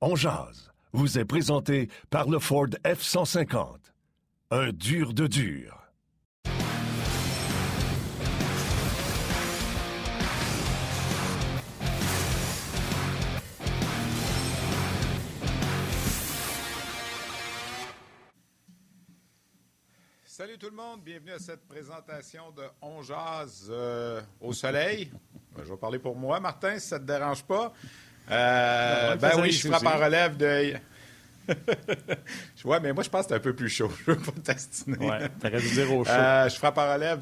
On jase vous est présenté par le Ford F-150. Un dur de dur. Salut tout le monde, bienvenue à cette présentation de On euh, au soleil. Ben, je vais parler pour moi, Martin, si ça ne te dérange pas. Euh, ben oui, je frappe en relève de. ouais, mais moi, je pense que c'est un peu plus chaud. Je veux pas t'astiner. Ouais, t'aurais dû dire au chaud. Euh, je frappe en relève.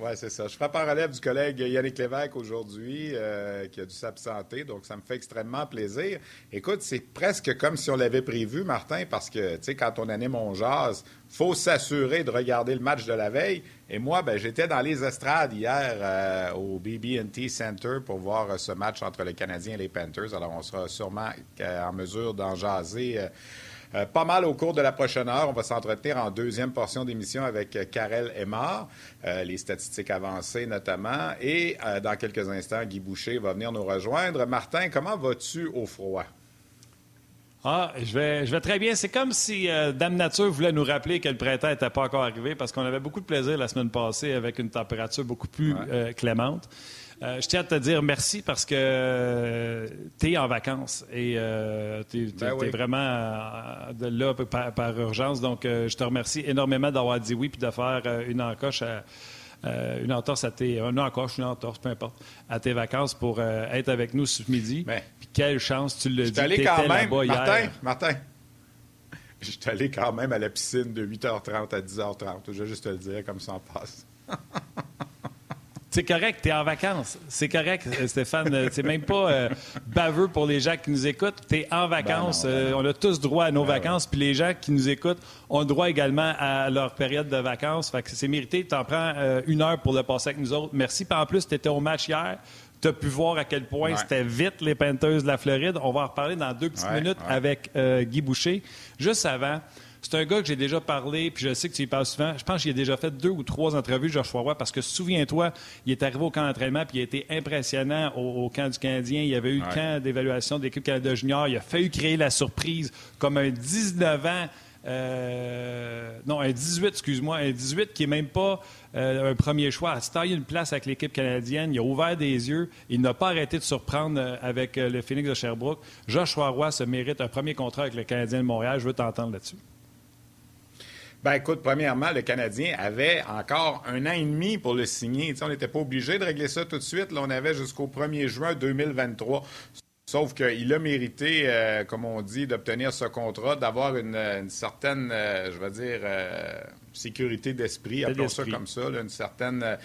Oui, c'est ça. Je frappe en relève du collègue Yannick Lévesque aujourd'hui, euh, qui a dû s'absenter, donc ça me fait extrêmement plaisir. Écoute, c'est presque comme si on l'avait prévu, Martin, parce que, tu sais, quand on anime mon jazz, faut s'assurer de regarder le match de la veille. Et moi, ben, j'étais dans les estrades hier euh, au BB&T Center pour voir euh, ce match entre les Canadiens et les Panthers. Alors, on sera sûrement en mesure d'en jaser euh, pas mal au cours de la prochaine heure. On va s'entretenir en deuxième portion d'émission avec euh, Karel Aymar, euh, les statistiques avancées notamment. Et dans quelques instants, Guy Boucher va venir nous rejoindre. Martin, comment vas-tu au froid? Ah, je vais, je vais très bien. C'est comme si Dame Nature voulait nous rappeler que le printemps n'était pas encore arrivé parce qu'on avait beaucoup de plaisir la semaine passée avec une température beaucoup plus clémente. Euh, je tiens à te dire merci parce que euh, tu es en vacances et euh, tu es, ben vraiment de là par, urgence. Donc, je te remercie énormément d'avoir dit oui puis de faire une encoche à, une entorse à tes. Une encoche, une entorse, peu importe, à tes vacances pour être avec nous ce midi. Ben, puis quelle chance, tu le dis. allé quand même, Martin, Martin. Je suis allé quand même à la piscine de 8h30 à 10h30. Je vais juste te le dire comme ça en passe. C'est correct, tu es en vacances. C'est correct, euh, Stéphane. Euh, c'est même pas euh, baveux pour les gens qui nous écoutent. Tu es en vacances. Ben ben on a tous droit à nos ben vacances. Puis les gens qui nous écoutent ont droit également à leur période de vacances. Fait que c'est mérité. Tu en prends une heure pour le passer avec nous autres. Merci. Puis en plus, tu étais au match hier. Tu as pu voir à quel point c'était vite les Panthers de la Floride. On va en reparler dans deux petites minutes avec Guy Boucher. Juste avant, c'est un gars que j'ai déjà parlé, puis je sais que tu y parles souvent. Je pense que j'ai déjà fait deux ou trois entrevues, Joshua Roy, parce que souviens-toi, il est arrivé au camp d'entraînement, puis il a été impressionnant au, camp du Canadien. Il y avait eu le camp d'évaluation de l'équipe Canada Junior. Il a fallu créer la surprise comme un 19 ans. Euh, non, un 18, excuse-moi, un 18 qui n'est même pas euh, un premier choix. À taillé une place avec l'équipe canadienne, il a ouvert des yeux, il n'a pas arrêté de surprendre euh, avec le Phoenix de Sherbrooke. Joshua Roy se mérite un premier contrat avec le Canadien de Montréal. Je veux t'entendre là-dessus. Ben écoute, premièrement, le Canadien avait encore un an et demi pour le signer. on n'était pas obligé de régler ça tout de suite. Là, on avait jusqu'au 1er juin 2023. Sauf qu'il a mérité, euh, comme on dit, d'obtenir ce contrat, d'avoir une, certaine, euh, je vais dire, euh, sécurité d'esprit, appelons ça comme ça, une certaine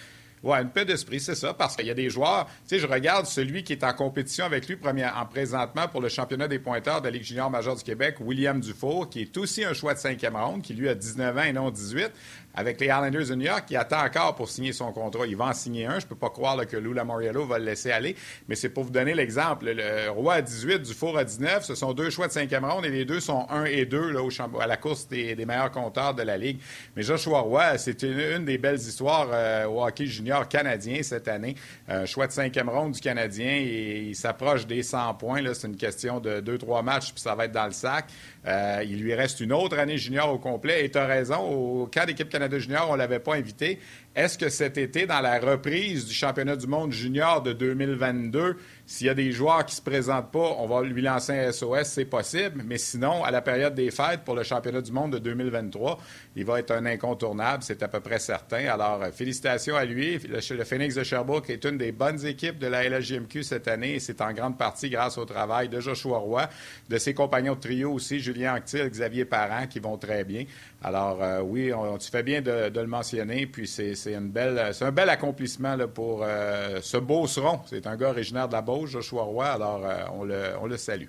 oui, une paix d'esprit, c'est ça, parce qu'il y a des joueurs. Tu sais, je regarde celui qui est en compétition avec lui premier, en présentement pour le championnat des pointeurs de la Ligue junior majeure du Québec, William Dufour, qui est aussi un choix de cinquième ronde, qui lui a 19 ans et non 18 avec les Islanders de New York, qui attend encore pour signer son contrat. Il va en signer un. Je ne peux pas croire que Lou Lamoriello va le laisser aller. Mais c'est pour vous donner l'exemple. Le Roi à 18, Dufour à 19, ce sont deux choix de cinquième ronde et les deux sont 1 et 2 là, au à la course des, meilleurs compteurs de la Ligue. Mais Joshua Roy, c'est une, des belles histoires euh, au hockey junior canadien cette année. Un choix de cinquième ronde du Canadien et il s'approche des 100 points. C'est une question de 2-3 matchs puis ça va être dans le sac. Euh, il lui reste une autre année junior au complet. Et tu as raison, au cas d'équipe Canada Junior, on ne l'avait pas invité. Est-ce que cet été, dans la reprise du championnat du monde junior de 2022, s'il y a des joueurs qui ne se présentent pas, on va lui lancer un SOS, c'est possible. Mais sinon, à la période des fêtes pour le championnat du monde de 2023, il va être un incontournable, c'est à peu près certain. Alors, euh, félicitations à lui. Le, Phoenix de Sherbrooke est une des bonnes équipes de la LHJMQ cette année et c'est en grande partie grâce au travail de Joshua Roy, de ses compagnons de trio aussi, Julien Anctil, Xavier Parent, qui vont très bien. Alors, euh, oui, on, tu fais bien de, le mentionner. Puis, c'est un bel accomplissement pour euh, ce beau seron. C'est un gars originaire de la Beauce, Joshua Roy. Alors, euh, on, le, salue.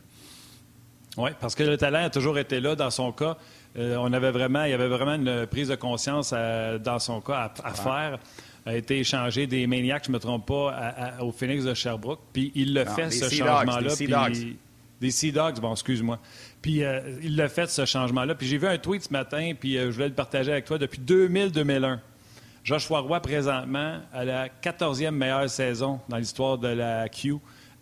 Oui, parce que le talent a toujours été là dans son cas. on avait vraiment, il y avait vraiment une prise de conscience dans son cas à, faire. A été échangé des Maniacs, je ne me trompe pas, au Phoenix de Sherbrooke. Puis il le fait, ce changement-là. Des Sea Dogs, bon, excuse-moi. Puis euh, il l'a fait, ce changement-là. Puis j'ai vu un tweet ce matin, puis euh, je voulais le partager avec toi. Depuis 2000-2001, Joshua Roy, présentement, a la 14e meilleure saison dans l'histoire de la Q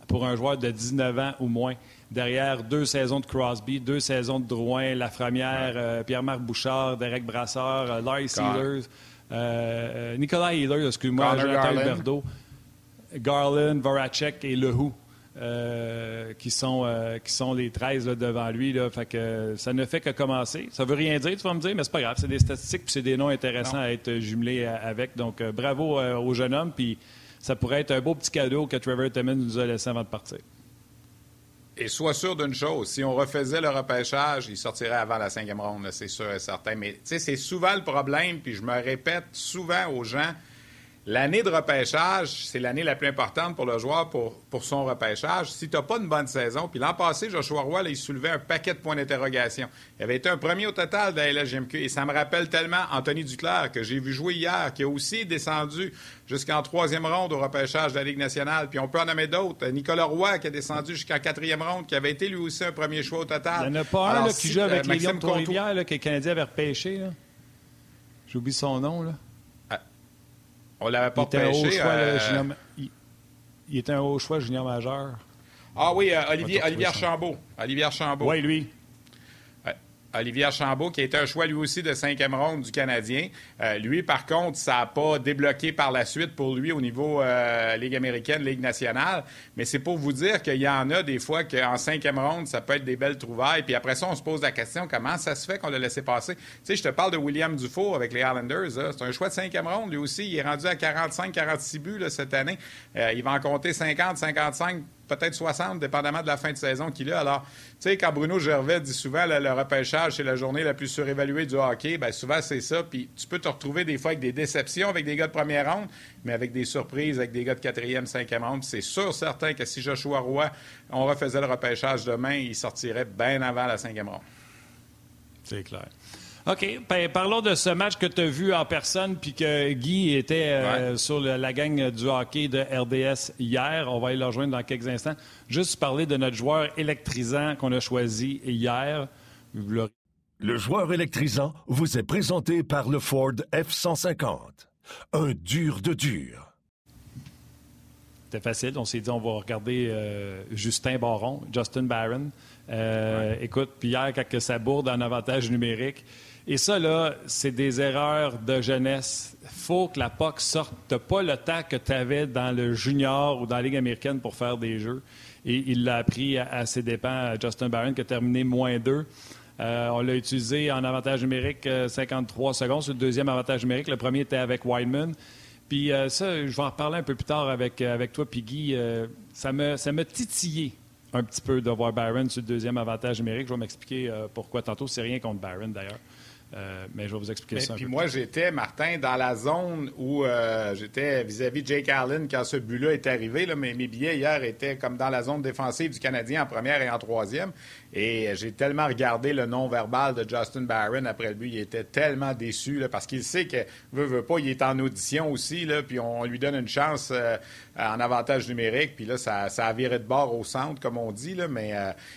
pour un joueur de 19 ans ou moins. derrière deux saisons de Crosby, deux saisons de Drouin, Lafremière, euh, Pierre-Marc Bouchard, Derek Brassard, euh, Larry Sealers, Nicolas Healer, excuse-moi, Jonathan Huberdeau, Garland, Voracek et Lehoux. Qui, sont, qui sont les 13 devant lui. Là. Fait que, ça ne fait que commencer. Ça veut rien dire, tu vas me dire, mais c'est pas grave. C'est des statistiques puis c'est des noms intéressants à être jumelés avec. Donc, bravo au jeune homme. Puis ça pourrait être un beau petit cadeau que Trevor Timmons nous a laissé avant de partir. Et sois sûr d'une chose, si on refaisait le repêchage, il sortirait avant la cinquième ronde, c'est sûr et certain. Mais tu sais, c'est souvent le problème, puis je me répète souvent aux gens, L'année de repêchage, c'est l'année la plus importante pour le joueur pour, pour son repêchage. Si tu n'as pas une bonne saison, puis l'an passé, Joshua Roy, il soulevait un paquet de points d'interrogation. Il avait été un premier au total de la LGMQ. Et ça me rappelle tellement Anthony Duclair, que j'ai vu jouer hier, qui a aussi descendu jusqu'en troisième ronde au repêchage de la Ligue nationale. Puis on peut en nommer d'autres. Nicolas Roy, qui a descendu jusqu'en quatrième ronde, qui avait été lui aussi un premier choix au total. Il n'y en a pas un qui joue avec euh, les Lions de Trois-Rivières, que le Canadien avait repêché. J'oublie son nom. Là. On l'avait pas il pêché. Euh, il... était un haut choix junior majeur. Ah oui, euh, Olivier, Olivier Archambault. Olivier Archambault. Oui, lui. Olivier Archambault, qui a été un choix lui aussi de cinquième ronde du Canadien. Euh, lui, par contre, ça n'a pas débloqué par la suite pour lui au niveau euh, Ligue américaine, Ligue nationale. Mais c'est pour vous dire qu'il y en a des fois qu'en cinquième ronde, ça peut être des belles trouvailles. Puis après ça, on se pose la question comment ça se fait qu'on l'a laissé passer? Tu sais, je te parle de William Dufour avec les Islanders. C'est un choix de cinquième ronde. Lui aussi, il est rendu à 45-46 buts cette année. Euh, il va en compter 50, 55 peut-être 60, dépendamment de la fin de saison qu'il a. Alors, tu sais, quand Bruno Gervais dit souvent le, le repêchage, c'est la journée la plus surévaluée du hockey, bien souvent, c'est ça. Puis tu peux te retrouver des fois avec des déceptions avec des gars de première ronde, mais avec des surprises avec des gars de quatrième, cinquième ronde. C'est sûr, certain que si Joshua Roy, on refaisait le repêchage demain, il sortirait bien avant la cinquième ronde. C'est clair. OK. Ben, parlons de ce match que tu as vu en personne puis que Guy était euh, sur la gang du hockey de RDS hier. On va aller le rejoindre dans quelques instants. Juste parler de notre joueur électrisant qu'on a choisi hier. Le joueur électrisant vous est présenté par le Ford F-150. Un dur de dur. C'était facile. On s'est dit, on va regarder euh, Justin Baron, Justin Barron. Euh, écoute, puis hier, quand ça bourde en avantage numérique, et ça, là, c'est des erreurs de jeunesse. faut que la POC sorte. Tu pas le temps que tu avais dans le junior ou dans la Ligue américaine pour faire des jeux. Et il l'a appris à, ses dépens, Justin Barron, qui a terminé moins deux. Euh, on l'a utilisé en avantage numérique 53 euh, secondes. C'est le deuxième avantage numérique. Le premier était avec Wideman. Puis euh, ça, je vais en reparler un peu plus tard avec, avec toi, Piggy. ça m'a ça titillé un petit peu de voir Barron sur le deuxième avantage numérique. Je vais m'expliquer pourquoi tantôt. C'est rien contre Barron, d'ailleurs. Euh, mais je vais vous expliquer ça. puis moi, j'étais, Martin, dans la zone où euh, j'étais vis-à-vis de Jake Allen quand ce but-là est arrivé. Là, mais mes billets hier étaient comme dans la zone défensive du Canadien en première et en troisième. Et j'ai tellement regardé le non-verbal de Justin Barron après le but. Il était tellement déçu là, parce qu'il sait que, veut, veut pas, il est en audition aussi. Là, puis on lui donne une chance euh, en avantage numérique. Puis là, ça, ça, a viré de bord au centre, comme on dit. Là, mais,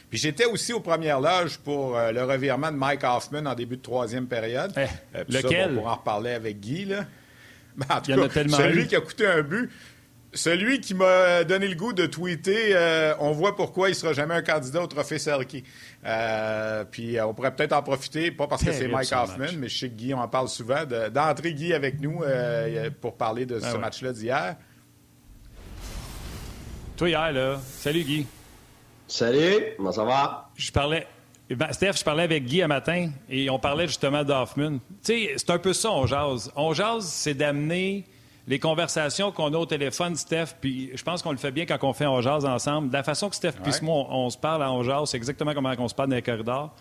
puis j'étais aussi aux premières loges pour le revirement de Mike Hoffman en début de troisième période. Eh, euh, lequel? on pourra en reparler avec Guy. Là. en tout cas, celui qui a coûté un but. Celui qui m'a donné le goût de tweeter, euh, on voit pourquoi il ne sera jamais un candidat au trophée Selkie. Euh, puis on pourrait peut-être en profiter, pas parce que c'est Mike Hoffman, mais je sais que Guy, on en parle souvent, d'entrer Guy avec nous pour parler de ah ce match-là d'hier. Toi, hier, là. Salut, Guy. Salut, comment ça va? Je parlais, eh ben, Steph, je parlais avec Guy un matin et on parlait justement d'Hoffman. Tu sais, c'est un peu ça, on jase. On jase, c'est d'amener les conversations qu'on a au téléphone, Steph, puis je pense qu'on le fait bien quand on fait On jase ensemble. De la façon que Steph puis moi, on, se parle à On jase, c'est exactement comme on se parle dans les corridors.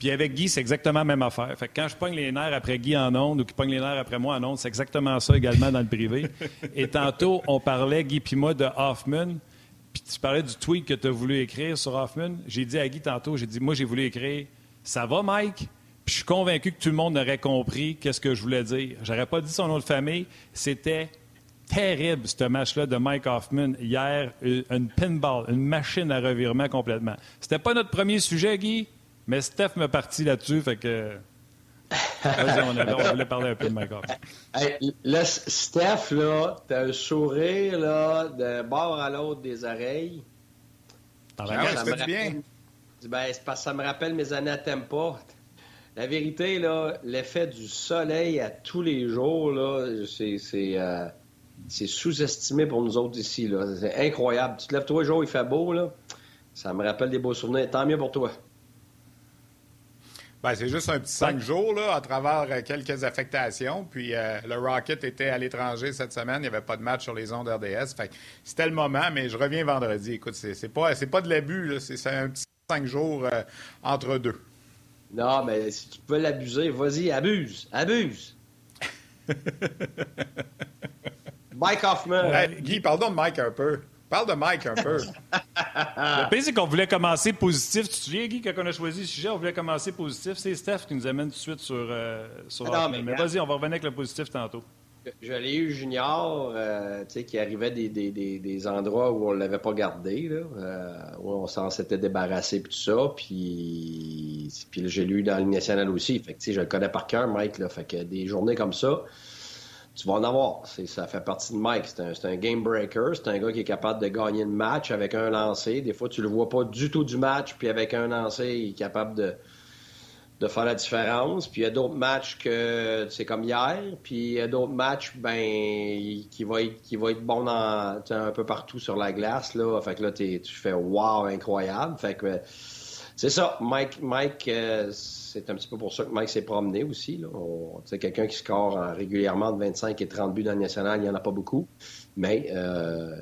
Puis avec Guy, c'est exactement la même affaire. Fait que quand je pogne les nerfs après Guy en ondes ou qu'il pogne les nerfs après moi en ondes, c'est exactement ça également dans le privé. Et tantôt, on parlait, Guy puis moi, de Hoffman. Puis tu parlais du tweet que tu as voulu écrire sur Hoffman. J'ai dit à Guy tantôt, j'ai dit, moi, j'ai voulu écrire Ça va, Mike? Puis je suis convaincu que tout le monde aurait compris qu'est-ce que je voulais dire. J'aurais pas dit son nom de famille. C'était terrible, ce match-là de Mike Hoffman hier. Une pinball, une machine à revirement complètement. C'était pas notre premier sujet, Guy, mais Steph m'a parti là-dessus, fait que on, voulait parler un peu de Mike hey, là, Steph, là, t'as un sourire là, de bord à l'autre des oreilles. Ah, ça, me bien. Ben, c'est parce que ça me rappelle mes années à Tempa. La vérité, là, l'effet du soleil à tous les jours, là, c'est, euh, sous-estimé pour nous autres ici. Là. C'est incroyable. Tu te lèves tous les jours, il fait beau, là. Ça me rappelle des beaux souvenirs. Tant mieux pour toi. Ben, c'est juste un petit cinq jours là, à travers euh, quelques affectations. Puis euh, le Rocket était à l'étranger cette semaine. Il n'y avait pas de match sur les ondes RDS. Fait c'était le moment, mais je reviens vendredi. Écoute, c'est, c'est pas, c'est pas de l'abus. C'est, un petit cinq jours euh, entre deux. Non, mais si tu peux l'abuser, vas-y, abuse. Abuse. Mike Hoffman. Guy, pardon de Mike un peu. Parle de Mike un peu. le pire, c'est qu'on voulait commencer positif. Tu te souviens, Guy, quand on a choisi le sujet, on voulait commencer positif. C'est Steph qui nous amène tout de suite sur, euh, ah mais, vas-y, on va revenir avec le positif tantôt. Je l'ai eu junior, euh, tu sais, qui arrivait des, des, des, endroits où on ne l'avait pas gardé, là, euh, où on s'en s'était débarrassé, puis tout ça. Puis, puis j'ai lu dans la nationale aussi. Fait que, je le connais par cœur, Mike. Là, fait que des journées comme ça, tu vas en avoir. ça fait partie de Mike. C'est un, game breaker. C'est un gars qui est capable de gagner le match avec un lancer. Des fois, tu le vois pas du tout du match, puis avec un lancer, il est capable de, de faire la différence. Puis il y a d'autres matchs que c'est comme hier. Puis il y a d'autres matchs ben, qui va être, qui va être bon dans, un peu partout sur la glace. Là. Fait que là, tu fais wow, incroyable. Fait que c'est ça. Mike, Mike euh, c'est un petit peu pour ça que Mike s'est promené aussi. C'est quelqu'un qui score régulièrement de 25 et 30 buts dans le national, il n'y en a pas beaucoup. Mais euh,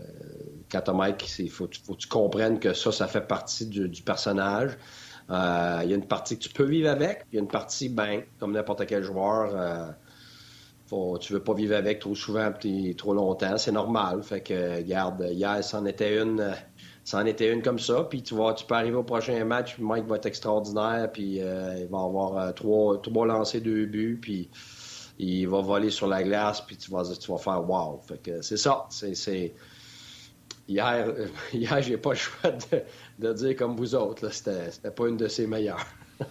quand tu Mike, il faut, que tu comprennes que ça, ça fait partie du, personnage. Euh, il y a une partie que tu peux vivre avec, il y a une partie, ben, comme n'importe quel joueur, euh, faut, tu veux pas vivre avec trop souvent trop longtemps, c'est normal. Fait que, regarde, hier, c'en était une c'en était une comme ça. Puis tu vois, tu peux arriver au prochain match, puis Mike va être extraordinaire, puis euh, il va avoir euh, trois, trois lancés, deux buts, puis il va voler sur la glace, puis tu vas, tu vas faire wow. Fait que c'est ça. C'est, Hier, hier j'ai pas le choix de, dire comme vous autres. C'était, c'était pas une de ses meilleures.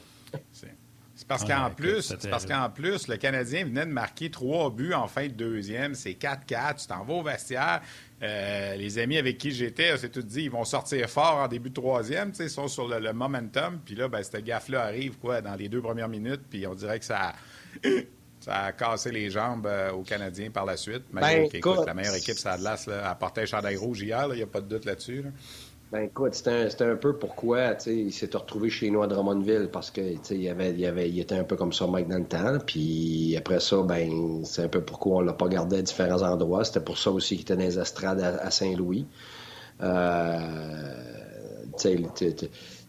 C'est parce qu'en plus, parce qu'en plus, le Canadien venait de marquer trois buts en fin de deuxième. C'est 4-4. Tu t'en vas au vestiaire. Euh, les amis avec qui j'étais, c'est tout dit, ils vont sortir fort en début de troisième, ils sont sur le, momentum. Puis là, ben, cette gaffe-là arrive quoi, dans les deux premières minutes, puis on dirait que ça, ça a cassé les jambes euh, aux Canadiens par la suite. Mais ben, la meilleure équipe, ça a porté un chandail rouge hier, il n'y a pas de doute là-dessus. là dessus ben écoute, c'était un, peu pourquoi il s'est retrouvé chez nous à Drummondville parce que il, avait, il, avait, il était un peu comme ça Mike dans le temps. Puis après ça, ben c'est un peu pourquoi on l'a pas gardé à différents endroits. C'était pour ça aussi qu'il était dans les estrades à, Saint-Louis. Euh,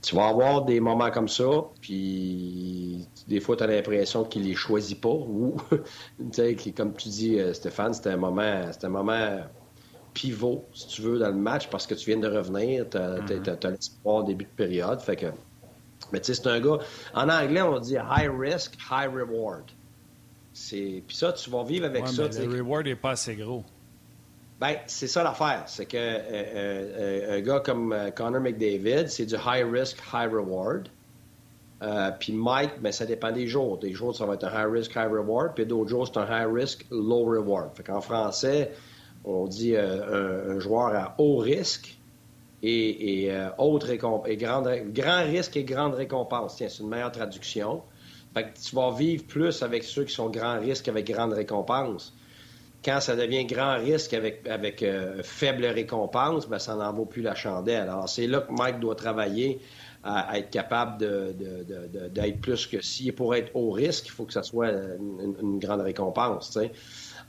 tu vas avoir des moments comme ça, puis des fois, tu as l'impression qu'il les choisit pas. Ou, comme tu dis, euh, Stéphane, c'était un moment, c'était un moment pivot, si tu veux, dans le match parce que tu viens de revenir, tu as, mm-hmm. l'espoir début de période. Fait que, mais tu sais, c'est un gars. En anglais, on dit high risk, high reward. Puis ça, tu vas vivre avec ça. le reward n'est pas assez gros. Ben, c'est ça l'affaire. C'est que euh, euh, un gars comme euh, Connor McDavid, c'est du high risk, high reward. puis Mike, ben, ça dépend des jours. Des jours, ça va être un high risk, high reward. Puis d'autres jours, c'est un high risk, low reward. Fait qu'en français, on dit euh, un, joueur à haut risque et, et, euh, et grande, grand risque et grande récompense. Tiens, c'est une meilleure traduction. Fait que tu vas vivre plus avec ceux qui sont grand risque avec grande récompense. Quand ça devient grand risque avec, avec euh, faible récompense, ben, ça n'en vaut plus la chandelle. Alors, c'est là que Mike doit travailler à, être capable d'être de, plus que si pour être haut risque, il faut que ça soit une, grande récompense.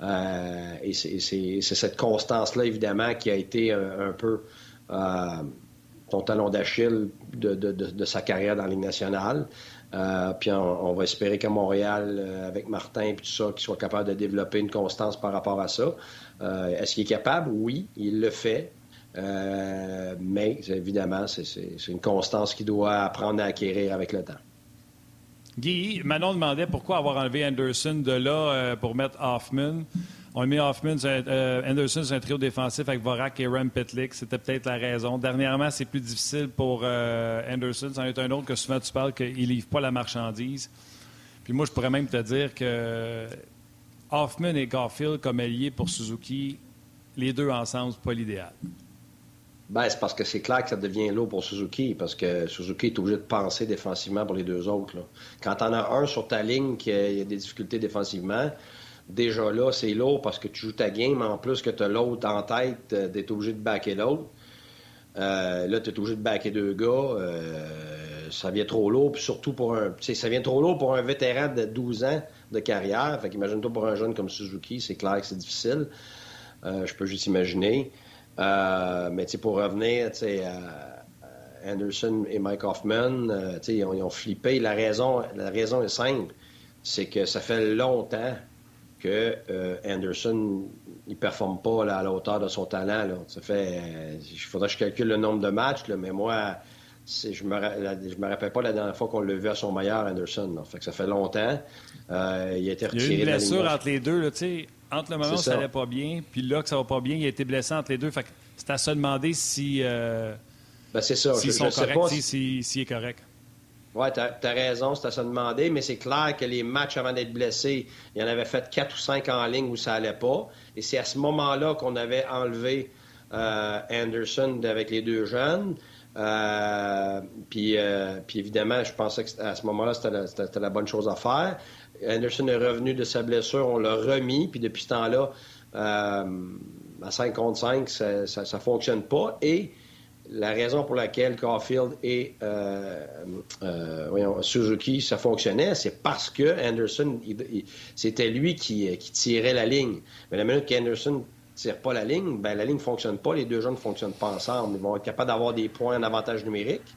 Euh, et c'est cette constance-là, évidemment, qui a été un, peu euh, ton talon d'Achille de, sa carrière dans la Ligue nationale. Euh, puis on, va espérer qu'à Montréal, avec Martin et tout ça, qu'il soit capable de développer une constance par rapport à ça. Est-ce qu'il est capable? Oui, il le fait. mais évidemment, c'est une constance qu'il doit apprendre à acquérir avec le temps. Guy, Manon demandait pourquoi avoir enlevé Anderson de là euh, pour mettre Hoffman. On a mis Hoffman, euh, Anderson sur un trio défensif avec Vorak et Rem Pitlick. C'était peut-être la raison. Dernièrement, c'est plus difficile pour euh, Anderson. C'en est un autre que souvent tu parles qu'il livre pas la marchandise. Puis moi, je pourrais même te dire que Hoffman et Garfield comme alliés pour Suzuki, les deux ensemble, c'est pas l'idéal. Ben, c'est parce que c'est clair que ça devient lourd pour Suzuki, parce que Suzuki est obligé de penser défensivement pour les deux autres. Quand t'en as un sur ta ligne qui a, des difficultés défensivement, déjà là, c'est lourd parce que tu joues ta game, en plus que tu as l'autre en tête, euh, d'être obligé de backer l'autre. Euh, là, tu es obligé de backer deux gars. Euh, ça vient trop lourd, puis surtout pour un. Ça vient trop lourd pour un vétéran de 12 ans de carrière. Fait qu'imagine-toi pour un jeune comme Suzuki, c'est clair que c'est difficile. je peux juste imaginer. Euh, mais pour revenir à Anderson et Mike Hoffman, euh, ils, ont, ils, ont, flippé. La raison, la raison est simple, c'est que ça fait longtemps que euh, Anderson ne performe pas à la hauteur de son talent. Là. Ça fait, il faudrait que je calcule le nombre de matchs, mais moi, je me, me rappelle pas la dernière fois qu'on l'a vu à son meilleur, Anderson. Fait que ça fait longtemps. il a été retiré. Il y a eu une blessure entre les deux. Là, entre le moment où ça n'allait pas bien, puis là que ça va pas bien, il a été blessé entre les deux. Fait c'est à se demander si. Euh, ben, c'est ça. S'ils sont corrects, s'il si, est correct. Oui, tu as, raison, c'est à se demander, mais c'est clair que les matchs avant d'être blessé, il y en avait fait quatre ou cinq en ligne où ça allait pas. Et c'est à ce moment-là qu'on avait enlevé euh, Anderson avec les deux jeunes. Euh, puis, puis, évidemment, je pensais qu'à ce moment-là, c'était la, bonne chose à faire. Anderson est revenu de sa blessure, on l'a remis, puis depuis ce temps-là, euh, à 5 contre 5, ça ne fonctionne pas. Et la raison pour laquelle Caulfield et euh, euh, Suzuki, ça fonctionnait, c'est parce que Anderson, c'était lui qui, tirait la ligne. Mais la minute qu'Anderson tire pas la ligne, ben, la ligne ne fonctionne pas, les deux jeunes ne fonctionnent pas ensemble. Ils vont être capables d'avoir des points en avantage numérique,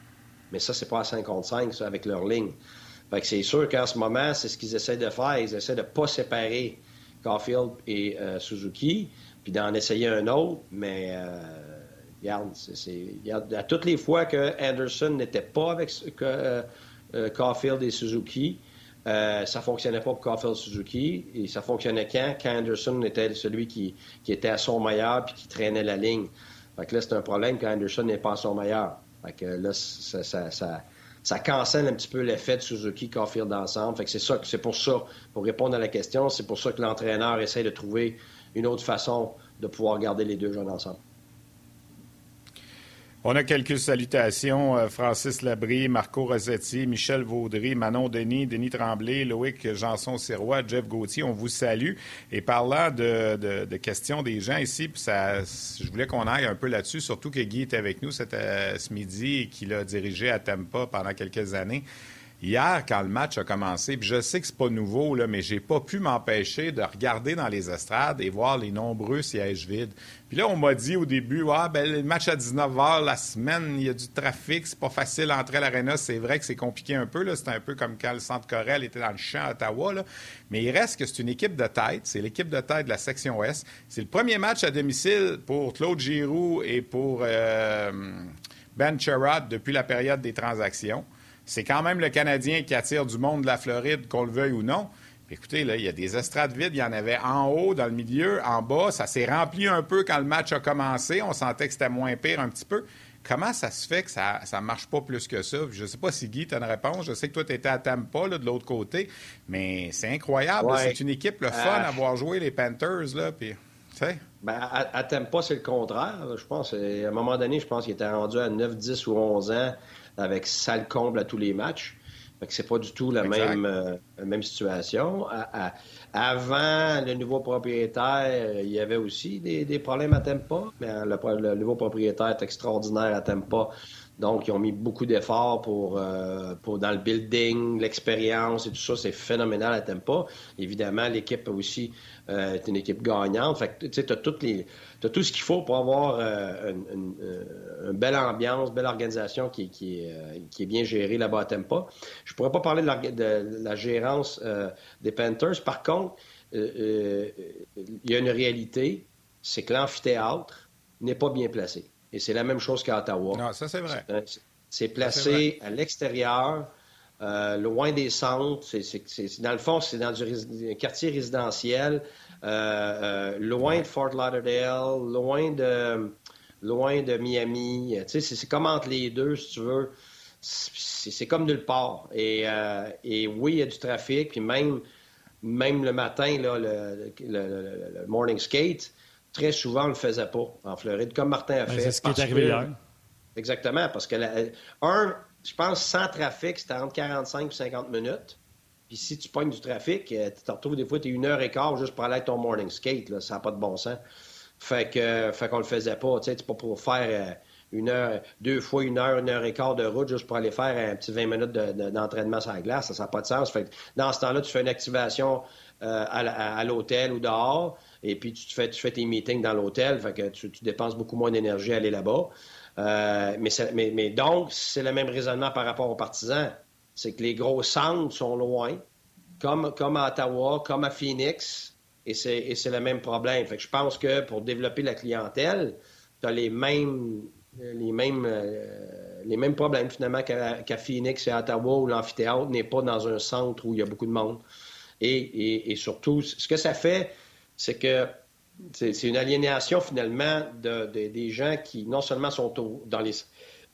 mais ça, c'est pas à 5 contre 5, ça, avec leur ligne. Fait que c'est sûr qu'en ce moment, c'est ce qu'ils essaient de faire. Ils essaient de ne pas séparer Caulfield et euh, Suzuki, puis d'en essayer un autre, mais euh, regarde, à toutes les fois que Anderson n'était pas avec que, euh, Caulfield et Suzuki, ça fonctionnait pas pour Caulfield Suzuki, et ça fonctionnait quand? Quand Anderson était celui qui, était à son meilleur puis qui traînait la ligne. Fait que là, c'est un problème quand Anderson n'est pas à son meilleur. Fait que là, ça cancelle un petit peu l'effet de Suzuki Caulfield ensemble. Fait que c'est ça, c'est pour ça, pour répondre à la question, c'est pour ça que l'entraîneur essaie de trouver une autre façon de pouvoir garder les deux jeunes ensemble. On a quelques salutations. Euh, Francis Labrie, Marco Rossetti, Michel Vaudry, Manon Denis, Denis Tremblay, Loïc Janson-Sirois, Jeff Gauthier. On vous salue. Et parlant de, questions des gens ici, ça, je voulais qu'on aille un peu là-dessus, surtout que Guy est avec nous euh, ce midi et qu'il a dirigé à Tampa pendant quelques années. Hier, quand le match a commencé, puis je sais que c'est pas nouveau, là, mais j'ai pas pu m'empêcher de regarder dans les estrades et voir les nombreux sièges vides. Puis là, on m'a dit au début, ah, ben, le match à 19h, la semaine, il y a du trafic, c'est pas facile d'entrer à l'aréna. C'est vrai que c'est compliqué un peu. C'est un peu comme quand le centre Corel était dans le champ à Ottawa. Mais il reste que c'est une équipe de tête. C'est l'équipe de tête de la section Ouest. C'est le premier match à domicile pour Claude Giroux et pour euh, Ben Sherrod depuis la période des transactions. C'est quand même le Canadien qui attire du monde de la Floride, qu'on le veuille ou non. Écoutez, là, il y a des estrades vides. Il y en avait en haut, dans le milieu, en bas. Ça s'est rempli un peu quand le match a commencé. On sentait que c'était moins pire un petit peu. Comment ça se fait que ça ne marche pas plus que ça? Je ne sais pas si Guy, tu as une réponse. Je sais que toi, tu étais à Tampa, là, de l'autre côté. Mais c'est incroyable. C'est une équipe le fun à voir jouer les Panthers. Là, puis, ben, à, à Tampa, c'est le contraire. Je pense. À un moment donné, je pense qu'il était rendu à 9, 10 ou 11 ans avec salle comble à tous les matchs. Fait que c'est pas du tout la même, euh, même situation. avant le nouveau propriétaire, il y avait aussi des, problèmes à Tempa, mais le, nouveau propriétaire est extraordinaire à Tempa. Donc, ils ont mis beaucoup d'efforts pour, euh, pour dans le building, l'expérience et tout ça. C'est phénoménal à Tempa. Évidemment, l'équipe aussi euh, est une équipe gagnante. Fait que, tu sais, as toutes les tu tout ce qu'il faut pour avoir euh, euh, une, belle ambiance, belle organisation qui, euh, qui, est bien gérée là-bas à Tempa. Je ne pourrais pas parler de la, gérance des Panthers. Par contre, il y a une réalité, c'est que l'amphithéâtre n'est pas bien placé. Et c'est la même chose qu'à Ottawa. Non, ça c'est vrai. C'est placé à l'extérieur. loin des centres. C'est, dans le fond, c'est dans un quartier résidentiel. Euh, euh, loin de Fort Lauderdale, loin de, loin de Miami. Tu sais, c'est comme entre les deux, si tu veux. C'est comme nulle part. Et, euh, et, oui, il y a du trafic, puis même, même le matin, là, le, morning skate, très souvent, on ne le faisait pas en Floride, comme Martin a ben, fait. C'est ce qui est arrivé hier. Exactement, parce que, un, je pense, sans trafic, c'était entre 45 et 50 minutes. Puis si tu pognes du trafic, euh, tu te retrouves des fois, tu es une heure et quart juste pour aller avec ton morning skate. Là, ça n'a pas de bon sens. Fait que fait qu'on le faisait pas. Tu sais, pas pour faire euh, une heure, deux fois une heure, une heure et quart de route juste pour aller faire un petit 20 minutes d'entraînement sur la glace. Ça n'a pas de sens. Fait que dans ce temps-là, tu fais une activation euh, à, l'hôtel ou dehors, et puis tu, fais, tu fais tes meetings dans l'hôtel. Fait que tu, dépenses beaucoup moins d'énergie à aller là-bas. mais donc, c'est le même raisonnement par rapport aux partisans c'est que les gros centres sont loin, comme, à Ottawa, comme à Phoenix, et c'est le même problème. Fait que je pense que pour développer la clientèle, tu as les mêmes, les, mêmes, euh, les mêmes problèmes finalement qu'à Phoenix et à Ottawa, où l'amphithéâtre n'est pas dans un centre où il y a beaucoup de monde. Et, et, surtout, ce que ça fait, c'est que c'est une aliénation finalement de, des gens qui non seulement sont dans les,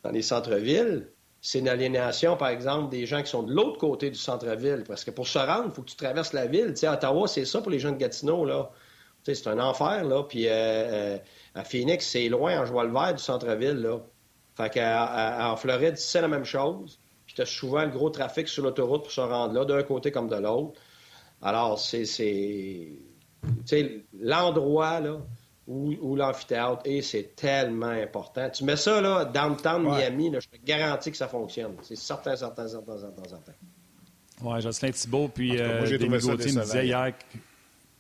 dans les centres-villes, c'est une aliénation, par exemple, des gens qui sont de l'autre côté du centre-ville. Parce que pour se rendre, il faut que tu traverses la ville. Tu sais, Ottawa, c'est ça pour les gens de Gatineau, là. Tu sais, c'est un enfer, là. Puis euh, euh, à Phoenix, c'est loin, en joie le vert du centre-ville, là. Fait qu'en Floride, c'est la même chose. Puis tu as souvent le gros trafic sur l'autoroute pour se rendre là, d'un côté comme de l'autre. Alors, c'est... Tu sais, l'endroit, là, ou, l'amphithéâtre. Et c'est tellement important. Tu mets ça, là, downtown Miami, je te garantis que ça fonctionne. C'est certain, certain, certain, certain, certain. Oui, Jocelyn Thibault, puis euh, Denis Gauthier me disait hier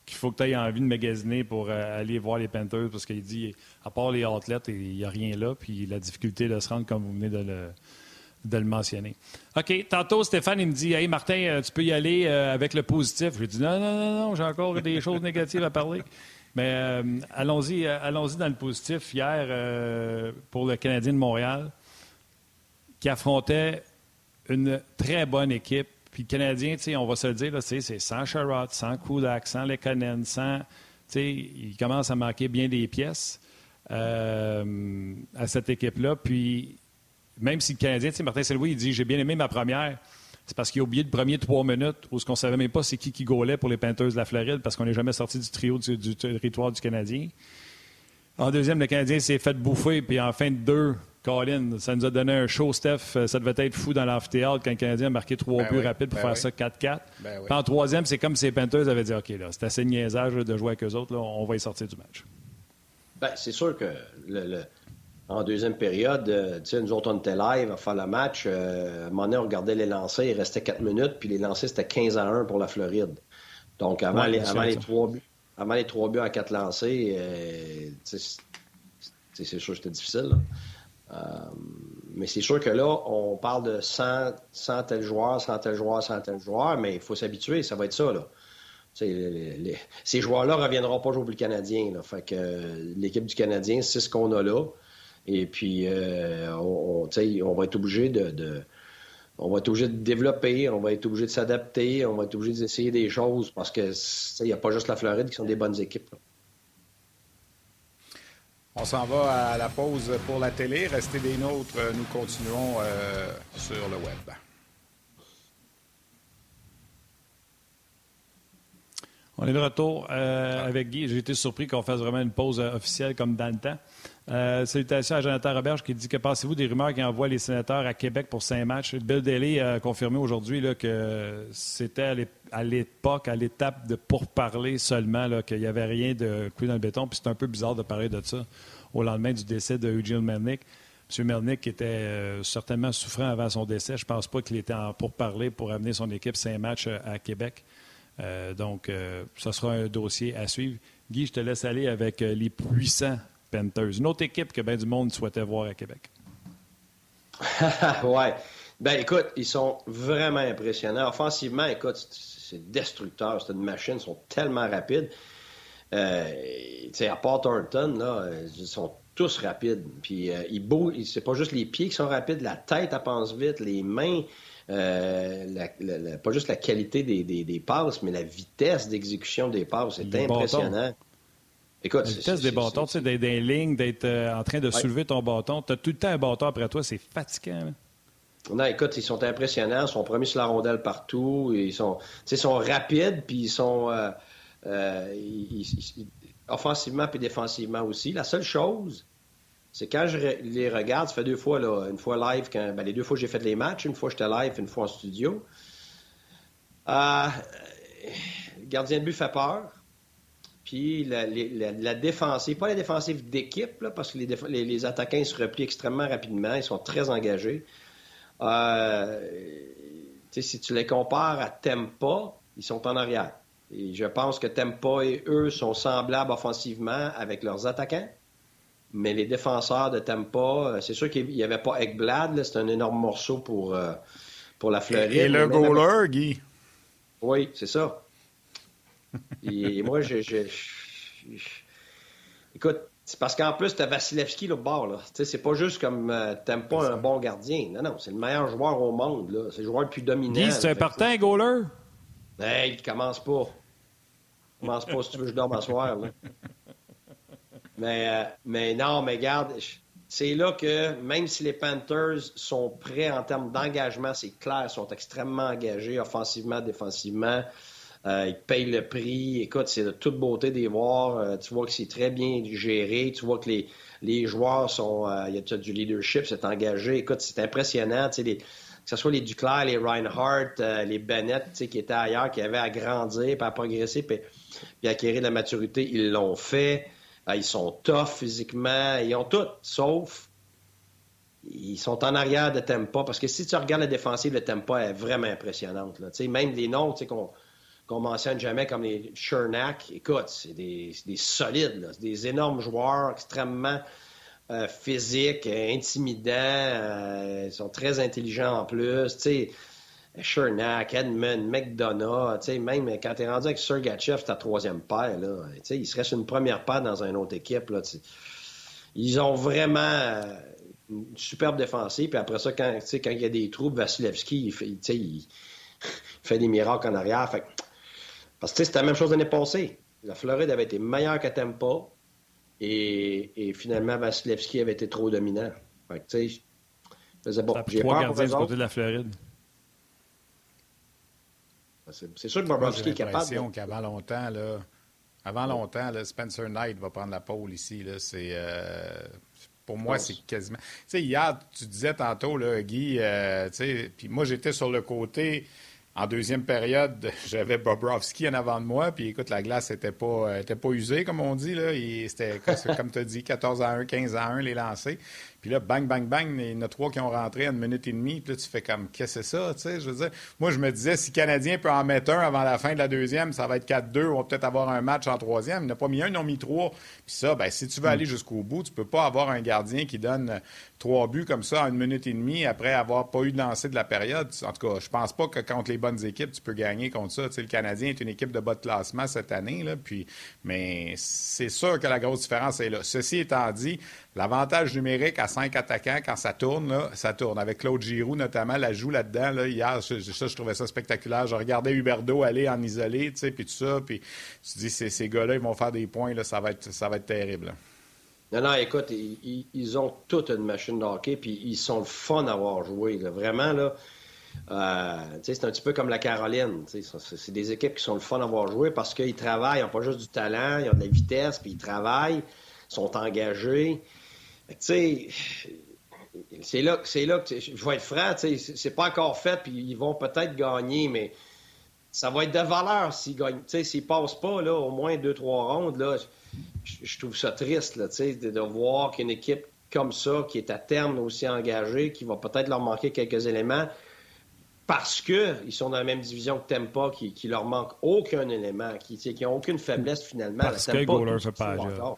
qu'il faut que tu aies envie de magasiner pour euh, aller voir les Panthers parce qu'il dit, à part les athlètes, il n'y a rien là, puis la difficulté de se rendre, comme vous venez de le, de le mentionner. OK, tantôt, Stéphane, il me dit Hey, Martin, euh, tu peux y aller euh, avec le positif. Je lui dis Non, non, non, non, j'ai encore des choses négatives à parler. Mais euh, allons-y, euh, allons-y dans le positif. Hier, euh, pour le Canadien de Montréal, qui affrontait une très bonne équipe. Puis le Canadien, on va se le dire, c'est sans Sherrod, sans Kulak, sans Lekonen, sans. Il commence à manquer bien des pièces à cette équipe-là. Puis même si le Canadien, Martin Saint-Louis, il dit J'ai bien aimé ma première c'est parce qu'il a oublié le premier trois minutes où ce qu'on savait même pas c'est qui qui gaulait pour les Panthers de la Floride parce qu'on n'est jamais sorti du trio du, territoire du Canadien. En deuxième, le Canadien s'est fait bouffer, puis en fin de deux, Colin, ça nous a donné un show, Steph. Ça devait être fou dans l'amphithéâtre quand le Canadien a marqué trois ben buts rapides pour ben faire ça 4-4. Ben en troisième, c'est comme si les Panthers avaient dit OK, là, c'est assez niaisage de jouer avec eux autres, là, on va y sortir du match. Ben, c'est sûr que le, en deuxième période, euh, tu sais, nous autres, on était live à faire le match. Euh, à un moment donné, on regardait les lancers, il restait 4 minutes, puis les lancers, c'était 15 à 1 pour la Floride. Donc, avant, les, trois buts, avant les trois buts à 4 lancers, euh, c'est sûr que c'était difficile. mais c'est sûr que là, on parle de 100, 100 tel joueur, 100 tel joueur, 100 tel joueur, mais il faut s'habituer, ça va être ça. Là. ces joueurs-là ne reviendront pas jouer pour le Canadien. Là. Fait que l'équipe du Canadien, c'est ce qu'on a là. Et puis, euh, on, on, va être obligé de, on va être obligé de développer, on va être obligé de s'adapter, on va être obligé d'essayer des choses parce que il n'y a pas juste la Floride qui sont des bonnes équipes. On s'en va à la pause pour la télé. Restez des nôtres. Nous continuons euh, sur le web. On est de retour euh, avec Guy. J'ai été surpris qu'on fasse vraiment une pause officielle comme dans le temps. Euh, salutations à Jonathan Roberge qui dit Que pensez-vous des rumeurs qui envoient les sénateurs à Québec pour cinq matchs? Bill Daly a confirmé aujourd'hui que c'était à l'époque, à l'étape de pourparler seulement, qu'il n'y avait rien de clou dans le béton. Puis c'est un peu bizarre de parler de ça au lendemain du décès de Eugene Melnick. M. Melnick était euh, certainement souffrant avant son décès. Je ne pense pas qu'il était en pourparler pour amener son équipe cinq matchs euh, à Québec. donc, ce sera un dossier à suivre. Guy, je te laisse aller avec les puissants Panthers. Une autre équipe que bien du monde souhaitait voir à Québec. ouais. Ben écoute, ils sont vraiment impressionnants. Offensivement, écoute, c'est destructeur. C'est une machine, ils sont tellement rapides. Euh, à part Thornton, là, ils sont tous rapides. Puis euh, ils bougent, c'est pas juste les pieds qui sont rapides, la tête, elle pense vite, les mains, euh, pas juste la qualité des, des, passes, mais la vitesse d'exécution des passes, c'est impressionnant. Écoute, la vitesse des bâtons, tu sais, d'être dans lignes, d'être euh, en train de soulever ton bâton. Tu as tout le temps un bâton après toi, c'est fatigant. Non, écoute, ils sont impressionnants. Ils sont promis sur la rondelle partout. Ils sont, sont rapides, puis ils sont. Euh, euh, offensivement et défensivement aussi. La seule chose, c'est quand je les regarde, ça fait deux fois, là, une fois live, quand, ben, les deux fois que j'ai fait les matchs, une fois j'étais live, une fois en studio. Euh, le gardien de but fait peur. Puis la, la, défensive, pas la défensive d'équipe, parce que les, les, attaquants se replient extrêmement rapidement, ils sont très engagés. Euh, si tu les compares à Tempa, ils sont en arrière. Et je pense que Tempa et eux sont semblables offensivement avec leurs attaquants. Mais les défenseurs de Tampa, euh, c'est sûr qu'il n'y avait pas Ekblad, c'est un énorme morceau pour, euh, pour la Floride. Et, le goaler, Guy. Oui, c'est ça. Et moi, je, Écoute, c'est parce qu'en plus, tu as Vasilevski au bord. Là. C'est pas juste comme euh, t'aimes pas un bon gardien. Non, non, c'est le meilleur joueur au monde. C'est le joueur le plus dominant. Guy, c'est important, un goaler? Hey, il commence pas. Commence pas si tu veux que je dorme à soir. Là. Mais, euh, mais non, mais garde, c'est là que même si les Panthers sont prêts en termes d'engagement, c'est clair, ils sont extrêmement engagés offensivement, défensivement. Euh, ils payent le prix. Écoute, c'est de toute beauté des voir. Euh, tu vois que c'est très bien géré. Tu vois que les, les joueurs sont. il y a du leadership, c'est engagé. Écoute, c'est impressionnant. Que ce soit les Duclair, les Reinhardt, les Bennett, qui étaient ailleurs, qui avaient à grandir, puis à progresser, puis, puis acquérir de la maturité, ils l'ont fait. Ils sont tough physiquement, ils ont tout, sauf ils sont en arrière de Tempa. Parce que si tu regardes la défensive, le Tempa est vraiment impressionnante. Même les noms qu'on qu'on mentionne jamais comme les Chernak, écoute, c'est des, des, solides, c'est des énormes joueurs extrêmement euh, physiques, intimidants, euh, ils sont très intelligents en plus. sais Chernak, Edmund, McDonough, même quand tu es rendu avec Sergachev, ta troisième paire. Là, il serait sur une première paire dans une autre équipe. Ils ont vraiment euh, une superbe défensive. Puis après ça, quand, il y a des trous, Vasilevski, il fait, des miracles en arrière. Parce que c'était la même chose l'année passée. La Floride avait été meilleure que Tampa. Et, et finalement, Vasilevski avait été trop dominant. Fait que, tu sais, bon, j'ai pas du côté de la Floride. C'est sûr que Bobrovski est capable. qu'avant longtemps, là, avant longtemps, Spencer Knight va prendre la pôle ici. Là, c'est, euh, pour moi, c'est quasiment. Tu sais, hier, tu disais tantôt, là, Guy, euh, puis moi, j'étais sur le côté. En deuxième période, j'avais Bobrovski en avant de moi, puis écoute, la glace n'était pas, était pas usée, comme on dit. Là. C'était, comme tu as dit, 14 à 1, 15 à 1 les lancers. Puis là, bang, bang, bang, il y en a trois qui ont rentré en une minute et demie. Puis là, tu fais comme, qu'est-ce que c'est ça? Tu sais, je veux dire, moi, je me disais, si le Canadien peut en mettre un avant la fin de la deuxième, ça va être 4-2. On va peut-être avoir un match en troisième. Il n'a pas mis un, ils ont mis trois. Puis ça, ben, si tu veux aller jusqu'au bout, tu peux pas avoir un gardien qui donne trois buts comme ça en une minute et demie après avoir pas eu de lancer de la période. En tout cas, je pense pas que contre les bonnes équipes, tu peux gagner contre ça. Tu sais, le Canadien est une équipe de bas de classement cette année. Là, puis, mais c'est sûr que la grosse différence est là. Ceci étant dit, L'avantage numérique à cinq attaquants, quand ça tourne, là, ça tourne. Avec Claude Giroux, notamment, la joue là-dedans. Là, hier, ça, je trouvais ça spectaculaire. Je regardais Huberdo aller en isolé, tu sais, puis tout ça. Puis tu dis, ces, gars-là, ils vont faire des points. Là, ça, va être, ça va être terrible. Non, non, écoute, ils, ont toute une machine de hockey, puis ils sont le fun à avoir joué. Vraiment, là. Euh, c'est un petit peu comme la Caroline. C'est des équipes qui sont le fun à avoir joué parce qu'ils travaillent, ils n'ont pas juste du talent, ils ont de la vitesse, puis ils travaillent, sont engagés c'est là, là que je vais être franc, c'est pas encore fait, puis ils vont peut-être gagner, mais ça va être de valeur s'ils gagnent. S'ils passent pas là, au moins deux, trois rondes, là, je, trouve ça triste de voir qu'une équipe comme ça, qui est à terme aussi engagée, qui va peut-être leur manquer quelques éléments, parce qu'ils sont dans la même division que Tempa, qui, qui leur manque aucun élément, qui n'ont aucune faiblesse finalement. Parce que fait pas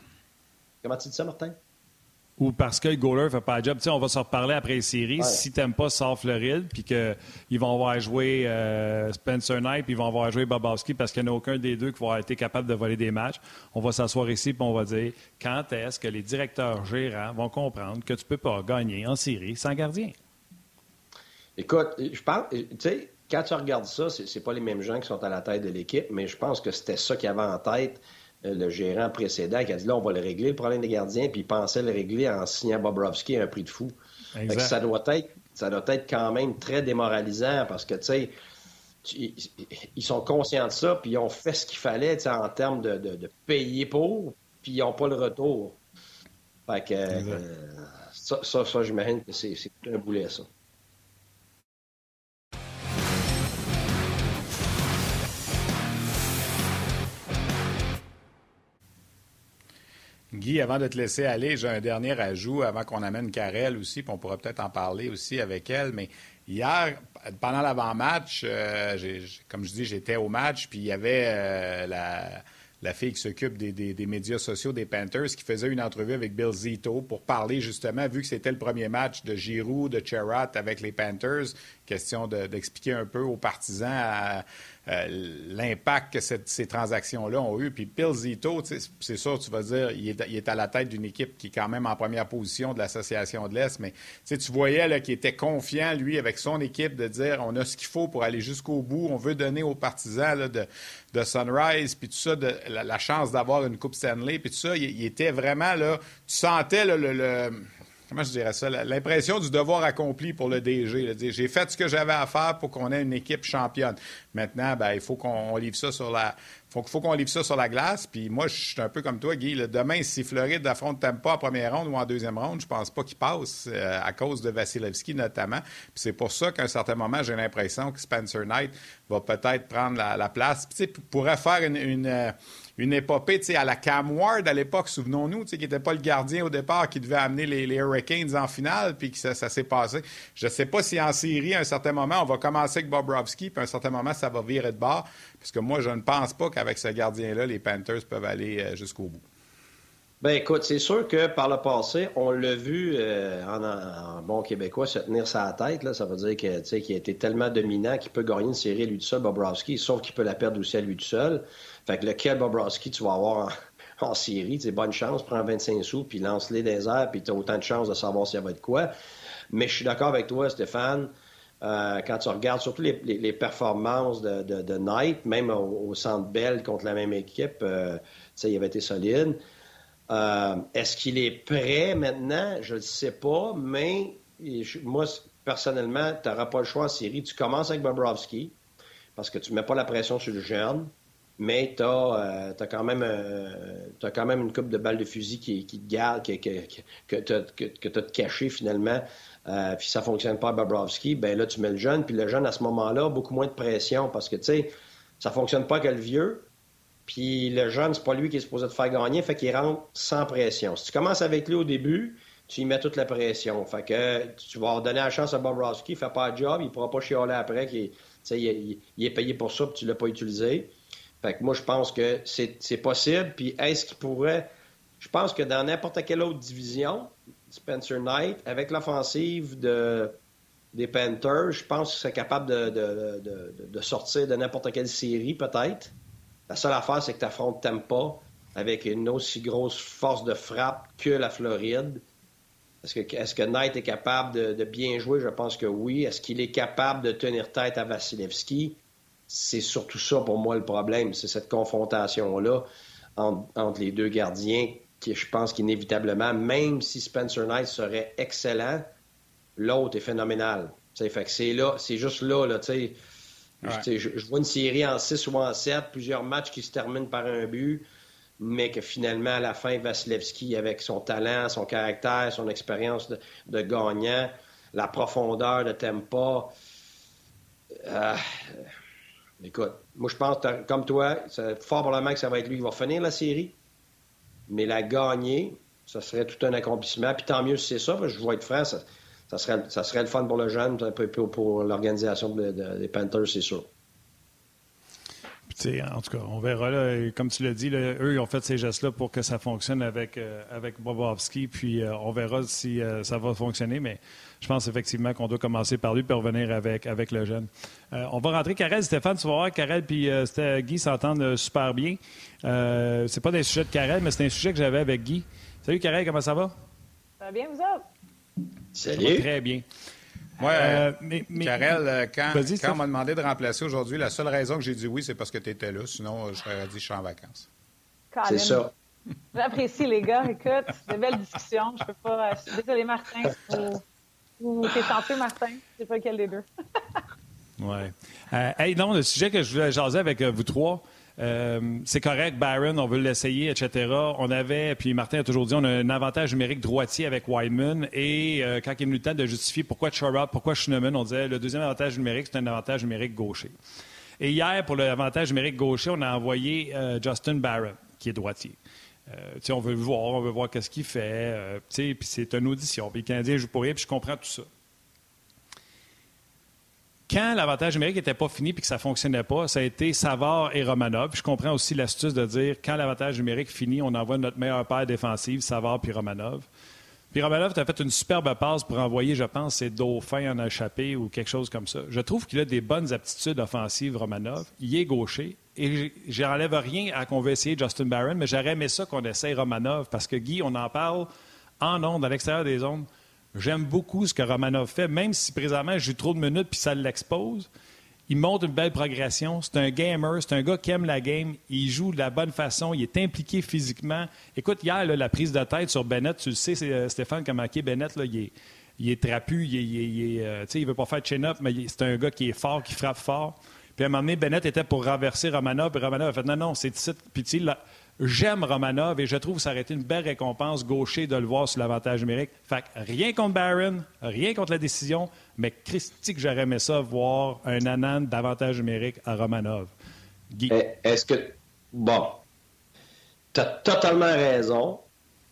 Comment tu dis ça, Martin? ou parce que le goaler ne fait pas le job. on va s'en reparler après les séries. Si pas sort Floride, puis qu'ils vont avoir joué euh, Spencer Knight, puis ils vont avoir joué Bobowski parce qu'il n'y en a aucun des deux qui va être capable de voler des matchs, on va s'asseoir ici et on va dire quand est-ce que les directeurs gérants vont comprendre que tu ne peux pas gagner en série sans gardien? Écoute, je pense, tu sais, quand tu regardes ça, c'est, pas les mêmes gens qui sont à la tête de l'équipe, mais je pense que c'était ça qu'il avait en tête euh, le gérant précédent qui a dit là, on va le régler, le problème des gardiens, puis il pensait le régler en signant Bobrovski à un prix de fou. Ça doit être ça doit être quand même très démoralisant parce que, tu sais, ils sont conscients de ça, puis ils ont fait ce qu'il fallait en termes de, payer pour. puis ils n'ont pas le retour. Fait que euh, ça, ça, ça j'imagine que c'est un boulet, ça. Guy, avant de te laisser aller, j'ai un dernier ajout avant qu'on amène Karel aussi, puis on pourra peut-être en parler aussi avec elle. Mais hier, pendant l'avant-match, euh, comme je dis, j'étais au match, puis il y avait euh, la, fille qui s'occupe des, des, médias sociaux des Panthers qui faisait une entrevue avec Bill Zito pour parler justement, vu que c'était le premier match de Giroud, de Cherat avec les Panthers, question d'expliquer un peu aux partisans l'impact que ces transactions-là ont eu. Puis Bill Zito, c'est sûr, tu vas dire, il est, à la tête d'une équipe qui est quand même en première position de l'Association de l'Est, mais tu voyais qu'il était confiant, lui, avec son équipe, de dire on a ce qu'il faut pour aller jusqu'au bout, on veut donner aux partisans de, Sunrise, puis tout ça, la, chance d'avoir une Coupe Stanley, puis tout ça, il, était vraiment, là, tu sentais le comment je dirais ça, l'impression du devoir accompli pour le DG. J'ai fait ce que j'avais à faire pour qu'on ait une équipe championne. Maintenant, ben, il faut qu'on livre ça sur la, faut, qu'on livre ça sur la glace. Puis moi, je suis un peu comme toi, Guy. demain, si Floride affronte pas en première ronde ou en deuxième ronde, je pense pas qu'il passe euh, à cause de Vasilevski notamment. Puis c'est pour ça qu'à un certain moment, j'ai l'impression que Spencer Knight va peut-être prendre la, place. Puis, pourrait faire une euh, une épopée à la Cam Ward à l'époque, souvenons-nous, qui n'était pas le gardien au départ, qui devait amener les, Hurricanes en finale, puis que ça, s'est passé. Je ne sais pas si en série, à un certain moment, on va commencer avec Bobrovski, puis à un certain moment, ça va virer de bord, parce que moi, je ne pense pas qu'avec ce gardien-là, les Panthers peuvent aller euh, jusqu'au bout. Ben écoute, c'est sûr que par le passé, on l'a vu euh, en, bon québécois se tenir sa tête. Là. Ça veut dire que, qu'il a été tellement dominant qu'il peut gagner une série à lui tout seul, Bobrovski, sauf qu'il peut la perdre aussi à lui tout seul. Fait que lequel Bobrovski tu vas avoir en, série, c'est bonne chance, prends 25 sous, puis lance-les des airs, puis tu as autant de chances de savoir s'il va de quoi. Mais je suis d'accord avec toi, Stéphane. Euh, quand tu regardes surtout les, performances de, de, Knight, même au, centre Bell contre la même équipe, euh, il avait été solide. Euh, est-ce qu'il est prêt maintenant? Je ne sais pas, mais moi, personnellement, tu n'auras pas le choix en série. Tu commences avec Bobrovski parce que tu ne mets pas la pression sur le jeune, mais tu as, euh, quand, même, euh, quand même une coupe de balles de fusil qui, te garde, que, que, tu as, caché finalement. puis ça ne fonctionne pas à Bobrovski, ben là, tu mets le jeune. Puis le jeune, à ce moment-là, beaucoup moins de pression parce que, tu sais, ça ne fonctionne pas que le vieux. Puis le jeune, c'est pas lui qui est supposé te faire gagner, fait qu'il rentre sans pression. Si tu commences avec lui au début, tu y mets toute la pression. Fait que tu vas donner la chance à Bob Roski, il fait pas le job, il pourra pas chialer après, qu'il il, il, est payé pour ça, puis tu l'as pas utilisé. Fait que moi, je pense que c'est possible. Puis est-ce qu'il pourrait... Je pense que dans n'importe quelle autre division, Spencer Knight, avec l'offensive de, des Panthers, je pense qu'il serait capable de sortir de n'importe quelle série, peut-être. La seule affaire, c'est que tu affrontes Tampa avec une aussi grosse force de frappe que la Floride. Est-ce que, Knight est capable de, bien jouer? Je pense que oui. Est-ce qu'il est capable de tenir tête à Vasilevski? C'est surtout ça pour moi le problème. C'est cette confrontation-là entre, les deux gardiens qui, je pense qu'inévitablement, même si Spencer Knight serait excellent, l'autre est phénoménal. c'est là, c'est juste là, là, je, vois une série en 6 ou en 7, plusieurs matchs qui se terminent par un but, mais que finalement, à la fin, Vasilevski, avec son talent, son caractère, son expérience de, gagnant, la profondeur de tempo, euh, écoute, moi je pense, comme toi, fort probablement que ça va être lui qui va finir la série, mais la gagner, ça serait tout un accomplissement. Puis tant mieux si c'est ça, parce que je vais être franc, ça serait, ça serait le fun pour le jeune, pour, pour l'organisation des Panthers, c'est sûr. en tout cas, on verra. Là, comme tu l'as dit, eux, ils ont fait ces gestes-là pour que ça fonctionne avec, euh, avec Bobovski. Puis euh, on verra si euh, ça va fonctionner. Mais je pense effectivement qu'on doit commencer par lui puis revenir avec, avec le jeune. on va rentrer. Karel, Stéphane, tu vas voir, Karel puis Guy s'entendent super bien. c'est pas des sujets de Karel, mais c'est un sujet que j'avais avec Guy. Salut Karel, comment ça va? Ça va bien, vous autres? Salut. très bien. Moi, euh, mais, Karel, euh, quand, quand on m'a demandé de remplacer aujourd'hui, la seule raison que j'ai dit oui, c'est parce que tu étais là. Sinon, je t'aurais dit je suis en vacances. C'est ça. J'apprécie, les gars. Écoute, de belles discussions. Je peux pas. Euh, désolé, Martin. Ou, t'es tenté, Martin. Je sais pas lequel des deux. oui. hey, non, le sujet que je voulais jaser avec vous trois, Euh, c'est correct, Byron, on veut l'essayer, etc. On avait, puis Martin a toujours dit, on a un avantage numérique droitier avec Wideman. Et euh, quand il est venu le temps de justifier pourquoi Chorab, pourquoi Schneemann, on disait le deuxième avantage numérique, c'est un avantage numérique gaucher. Et hier, pour l'avantage numérique gaucher, on a envoyé euh, Justin Barron, qui est droitier. on veut le voir, on veut voir qu'est-ce qu'il fait. puis c'est une audition. Puis le Canadien joue pour rien, puis je comprends tout ça quand l'avantage numérique n'était pas fini et que ça ne fonctionnait pas, ça a été Savard et Romanov. je comprends aussi l'astuce de dire quand l'avantage numérique finit, on envoie notre meilleur paire défensif, Savard puis Romanov. Puis Romanov, tu as fait une superbe passe pour envoyer, je pense, ses dauphins en échappé ou quelque chose comme ça. Je trouve qu'il a des bonnes aptitudes offensives, Romanov. Il est gaucher. Et j'enlève rien à qu'on veut essayer Justin Barron, mais j'aurais aimé ça qu'on essaye Romanov parce que Guy, on en parle en ondes, à l'extérieur des ondes. J'aime beaucoup ce que Romanov fait, même si présentement j'ai trop de minutes puis ça l'expose. Il montre une belle progression. C'est un gamer, c'est un gars qui aime la game. Il joue de la bonne façon, il est impliqué physiquement. Écoute, hier, la prise de tête sur Bennett, tu le sais, c'est euh, Stéphane Kamake, Bennett, là, il, est, il est trapu, il, ne euh, veut pas faire de chin-up, mais c'est un gars qui est fort, qui frappe fort. Puis à un moment donné, Bennett était pour renverser Romanov, puis Romanov a fait non, non, c'est ici. Puis J'aime Romanov et je trouve que ça aurait été une belle récompense gaucher de le voir sur l'avantage numérique. Fait rien contre Barron, rien contre la décision, mais Christy que j'aurais aimé ça voir un anan d'avantage numérique à Romanov. Guy. Eh, est-ce que. Bon. Tu as totalement raison.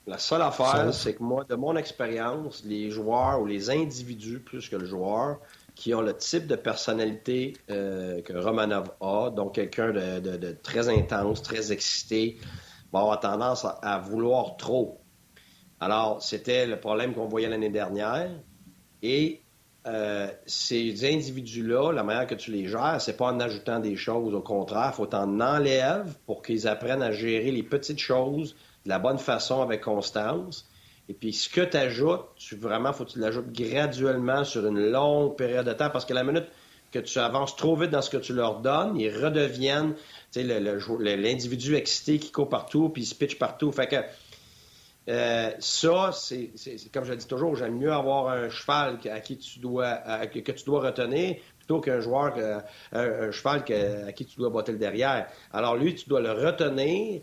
La seule affaire, c'est que moi, de mon expérience, les joueurs ou les individus plus que le joueur qui ont le type de personnalité euh, que Romanov a, donc quelqu'un de, très intense, très excité, va avoir tendance à, vouloir trop. Alors, c'était le problème qu'on voyait l'année dernière. Et euh, ces individus-là, la manière que tu les gères, c'est pas en ajoutant des choses. Au contraire, il faut t'en enlève pour qu'ils apprennent à gérer les petites choses de la bonne façon avec constance. Et puis, ce que tu ajoutes, tu, vraiment, faut que tu l'ajoutes graduellement sur une longue période de temps parce que la minute que tu avances trop vite dans ce que tu leur donnes, ils redeviennent l'individu excité qui court partout puis il se pitch partout. Fait que euh, ça, c'est comme je dis toujours, j'aime mieux avoir un cheval à qui tu dois, que tu dois retenir plutôt qu'un joueur, un, cheval à qui tu dois botter le derrière. Alors lui, tu dois le retenir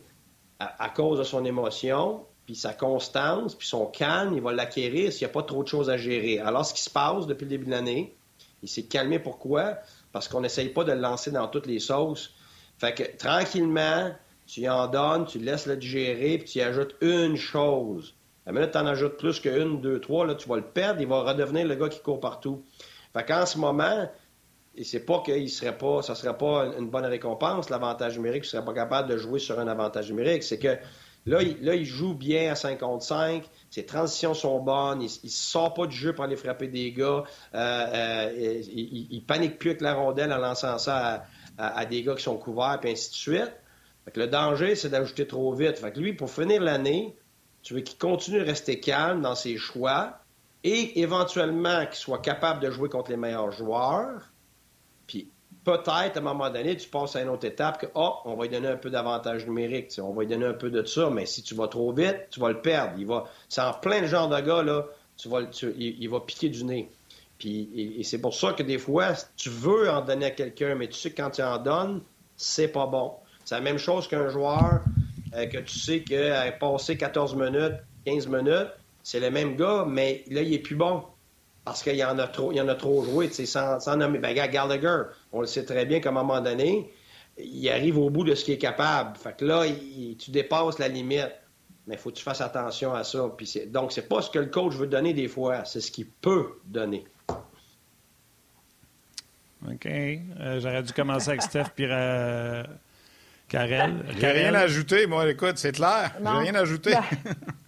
à cause de son émotion, puis sa constance, puis son calme, il va l'acquérir s'il n'y a pas trop de choses à gérer. Alors, ce qui se passe depuis le début de l'année, il s'est calmé. Pourquoi? Parce qu'on n'essaye pas de le lancer dans toutes les sauces. Fait que tranquillement, tu y en donnes, tu laisses le digérer, puis tu y ajoutes une chose. La minute tu en ajoutes plus qu'une, deux, trois, là, tu vas le perdre, il va redevenir le gars qui court partout. Fait qu'en ce moment, et c'est pas qu'il serait pas, ça serait pas une bonne récompense, l'avantage numérique, tu serais pas capable de jouer sur un avantage numérique. C'est que Là il, joue bien à 55. Ses transitions sont bonnes. Il ne sort pas du jeu pour aller frapper des gars. Euh, euh, il, il, panique plus avec la rondelle en lançant ça à, des gars qui sont couverts, et ainsi de suite. le danger, c'est d'ajouter trop vite. Lui, pour finir l'année, tu veux qu'il continue de rester calme dans ses choix et éventuellement qu'il soit capable de jouer contre les meilleurs joueurs peut-être, à un moment donné, tu passes à une autre étape que, oh, on va lui donner un peu d'avantage numérique, on va lui donner un peu de ça, mais si tu vas trop vite, tu vas le perdre. Il va, c'est en plein de genre de gars, là, tu vas, il, va piquer du nez. Puis, et, c'est pour ça que des fois, tu veux en donner à quelqu'un, mais tu sais que quand tu en donnes, c'est pas bon. C'est la même chose qu'un joueur euh, que tu sais a passé 14 minutes, 15 minutes, c'est le même gars, mais là, il est plus bon parce qu'il y en a trop, il y en a trop joué, sans, sans nommer. Ben, Gallagher, on le sait très bien qu'à un moment donné, il arrive au bout de ce qu'il est capable. Fait que là, tu dépasses la limite. Mais il faut que tu fasses attention à ça. Puis c'est, donc, c'est pas ce que le coach veut donner des fois, c'est ce qu'il peut donner. OK. Euh, j'aurais dû commencer avec Steph puis euh, Karel. J'ai rien à ajouter, moi, écoute, c'est clair. J'ai rien à ajouter. Ben,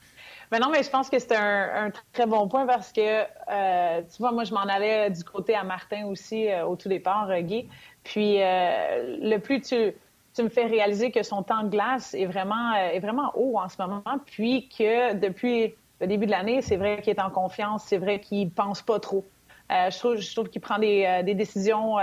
mais non, mais je pense que c'est un, très bon point parce que, euh, tu vois, moi, je m'en allais du côté à Martin aussi euh, au tout départ, euh, Guy. Puis, le plus tu, me fais réaliser que son temps de glace est vraiment, est vraiment haut en ce moment, puis que depuis le début de l'année, c'est vrai qu'il est en confiance, c'est vrai qu'il pense pas trop. je trouve, je trouve qu'il prend des, des décisions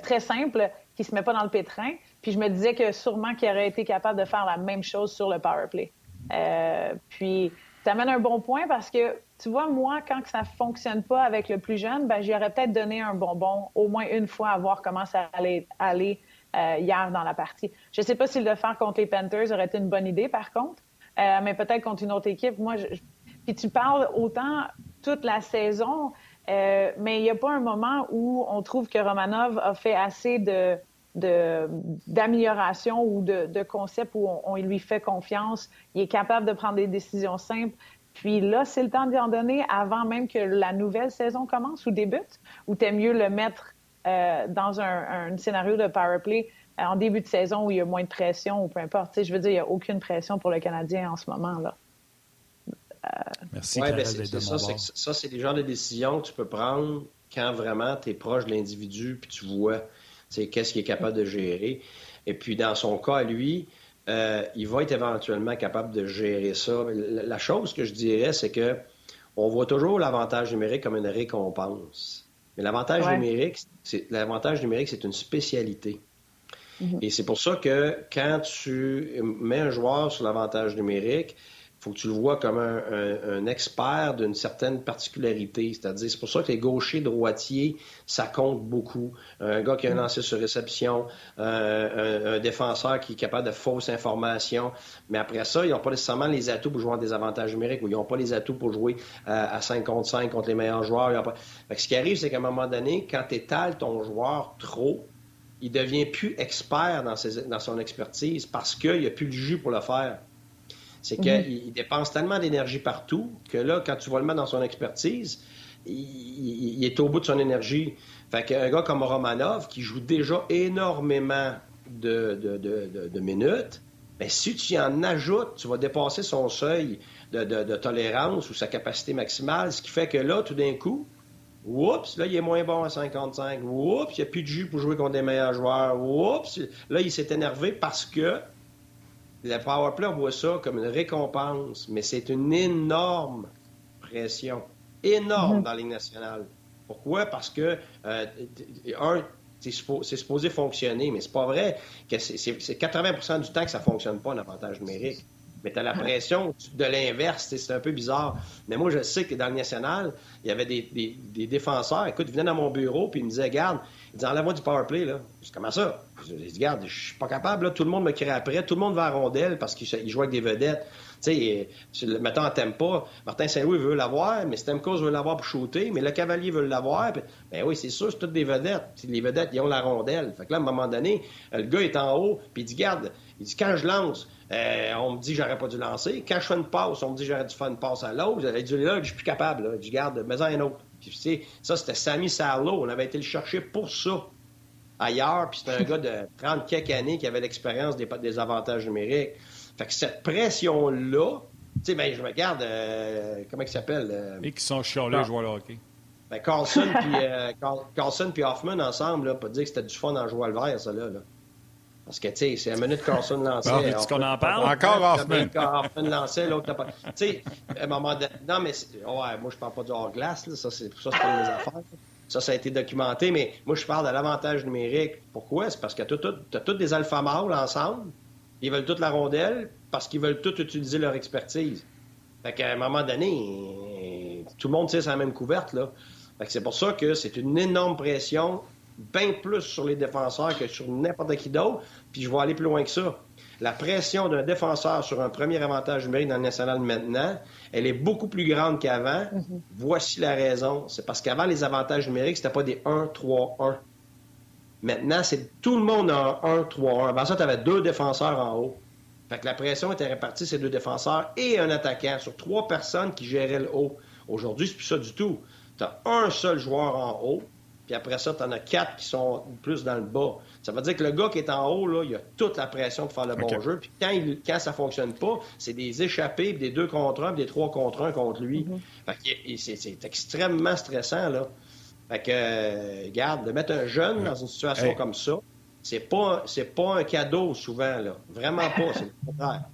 très simples, qu'il se met pas dans le pétrin. Puis je me disais que sûrement qu'il aurait été capable de faire la même chose sur le power play. Euh, puis, tu amènes un bon point parce que, tu vois, moi, quand ça fonctionne pas avec le plus jeune, ben, j'aurais peut-être donné un bonbon au moins une fois à voir comment ça allait aller hier dans la partie. Je ne sais pas si le faire contre les Panthers aurait été une bonne idée, par contre, mais peut-être contre une autre équipe. Moi, je... puis tu parles autant toute la saison, mais il n'y a pas un moment où on trouve que Romanov a fait assez de d'amélioration ou de, de concept où on, lui fait confiance. Il est capable de prendre des décisions simples. Puis là, c'est le temps d'y en donner avant même que la nouvelle saison commence ou débute, ou t'es mieux le mettre euh, dans un, scénario de power play euh, en début de saison où il y a moins de pression ou peu importe. je veux dire, il n'y a aucune pression pour le Canadien en ce moment. là. Euh, Merci. Ouais, ben c'est ça, ça c'est des genres de décisions que tu peux prendre quand vraiment tu es proche de l'individu puis tu vois qu'est-ce qu'il est capable de gérer. Et puis, dans son cas, lui, euh, il va être éventuellement capable de gérer ça. La chose que je dirais, c'est que on voit toujours l'avantage numérique comme une récompense. Mais l'avantage numérique, c'est l'avantage numérique, c'est une spécialité. Mm-hmm. Et c'est pour ça que quand tu mets un joueur sur l'avantage numérique, faut que tu le vois comme un, expert d'une certaine particularité. C'est-à-dire, c'est pour ça que les gauchers droitiers, ça compte beaucoup. Un gars qui a un lancé sur réception, un, défenseur qui est capable de fausses informations. Mais après ça, ils n'ont pas nécessairement les atouts pour jouer en désavantage numérique ou ils n'ont pas les atouts pour jouer euh, à 5 contre 5 contre les meilleurs joueurs. ce qui arrive, c'est qu'à un moment donné, quand tu étales ton joueur trop, il devient plus expert dans, dans son expertise parce qu'il n'y a plus le jus pour le faire. C'est qu'il dépense tellement d'énergie partout que là, quand tu vas le mettre dans son expertise, il, est au bout de son énergie. Fait qu'un gars comme Romanov, qui joue déjà énormément de, minutes, bien, si tu en ajoutes, tu vas dépasser son seuil de, tolérance ou sa capacité maximale, ce qui fait que là, tout d'un coup, oups, là, il est moins bon à 55. Oups, il n'y a plus de jus pour jouer contre des meilleurs joueurs. Oups, là, il s'est énervé parce que le powerplay, on voit ça comme une récompense, mais c'est une énorme pression. Énorme mhm. dans la Ligue nationale. Pourquoi? Parce que, euh, un, c'est supposé, fonctionner, mais c'est pas vrai que c'est 80% du temps que ça fonctionne pas, un avantage numérique. Mais tu as la pression de l'inverse, c'est un peu bizarre. Mais moi, je sais que dans le national, il y avait des, défenseurs. Écoute, ils venaient dans mon bureau puis ils me disaient Garde, ils disaient Enlève-moi du power play. Là. Je Comment ça? Je dis Garde, je suis pas capable. Tout le monde me crée après. Tout le monde va à rondelle parce qu'il joue avec des vedettes. Tu sais, mettons en pas. Martin Saint-Louis veut l'avoir, mais Stemkos veut l'avoir pour shooter, mais le Cavalier veut l'avoir. Ben oui, c'est sûr, c'est toutes des vedettes. Les vedettes, ils ont la rondelle. Fait que là, à un moment donné, le gars est en haut, puis il dit Garde, il dit Quand je lance, euh, on me dit que j'aurais pas dû lancer. Quand je fais une passe, on me dit que j'aurais dû faire une passe à l'autre. J'aurais dit là, je suis plus capable. Là. Je garde, mets-en un autre. Puis, tu sais, ça, c'était Sammy Sarlo. On avait été le chercher pour ça ailleurs. Puis c'était un gars de 30 quelques années qui avait l'expérience des, des avantages numériques. Fait que cette pression-là, tu sais, ben, je me regarde, euh, comment il s'appelle? Euh, Et qui sont chialés, les joueurs de hockey. Ben, Carlson puis euh, Carlson puis Hoffman ensemble, là, pas dire que c'était du fun en jouant le vert, ça, là. là. Parce que, tu sais, c'est la minute Carlson lançait. Bon, est-ce qu'on en parle? Encore Hoffman. Hoffman lançait, l'autre pas. Tu sais, à un moment donné. Non, mais, ouais, moi, je parle pas du hors-glace, là. Ça, c'est ça, c'est pas mes affaires. Ça, ça a été documenté, mais moi, je parle de l'avantage numérique. Pourquoi? C'est parce que tu as tous des alpha mâles ensemble. Ils veulent toute la rondelle parce qu'ils veulent tous utiliser leur expertise. Fait qu'à un moment donné, tout le monde tire sa même couverte, là. Fait que c'est pour ça que c'est une énorme pression bien plus sur les défenseurs que sur n'importe qui d'autre. Puis je vais aller plus loin que ça. La pression d'un défenseur sur un premier avantage numérique dans le national maintenant, elle est beaucoup plus grande qu'avant. Mm-hmm. Voici la raison. C'est parce qu'avant, les avantages numériques, c'était pas des 1-3-1. Maintenant, c'est tout le monde en 1-3-1. Avant ça, tu avais deux défenseurs en haut. Fait que la pression était répartie, ces deux défenseurs et un attaquant sur trois personnes qui géraient le haut. Aujourd'hui, c'est plus ça du tout. Tu as un seul joueur en haut, puis après ça, tu en as quatre qui sont plus dans le bas. Ça veut dire que le gars qui est en haut, là, il a toute la pression de faire le bon jeu. Puis quand, il, quand ça fonctionne pas, c'est des échappés, des deux contre un, puis des trois contre un contre lui. Mm-hmm. c'est extrêmement stressant, là. Fait que, euh, garde, de mettre un jeune dans une situation comme ça, c'est pas, c'est pas un cadeau souvent, là. Vraiment pas, c'est le contraire.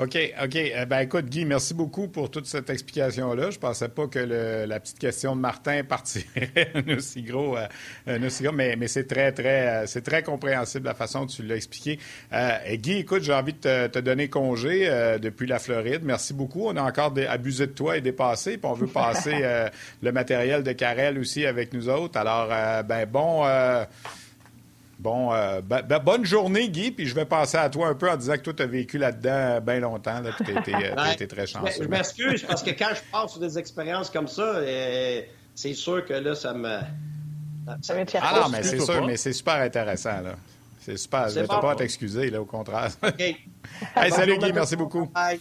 OK, OK. Eh ben, écoute, Guy, merci beaucoup pour toute cette explication-là. Je pensais pas que la petite question de Martin partirait un aussi gros, euh, aussi gros mais, mais c'est très, très, euh, c'est très compréhensible la façon dont tu l'as expliqué. Euh, Guy, écoute, j'ai envie de te, donner congé depuis la Floride. Merci beaucoup. On a encore abusé de toi et dépassé, puis on veut passer le matériel de Carrel aussi avec nous autres. Alors, ben bon Bon, euh, ben, ben, bonne journée, Guy, puis je vais passer à toi un peu en disant que toi, tu as vécu là-dedans bien longtemps, là, puis tu as, été très chanceux. Je m'excuse, parce que quand je passe sur des expériences comme ça, euh, c'est sûr que là, ça me... Ça ah non, mais c'est sûr, mais c'est super intéressant, là. C'est super. Je ne vais pas t'excuser, là, au contraire. OK. hey, salut, Guy, merci beaucoup. Bye.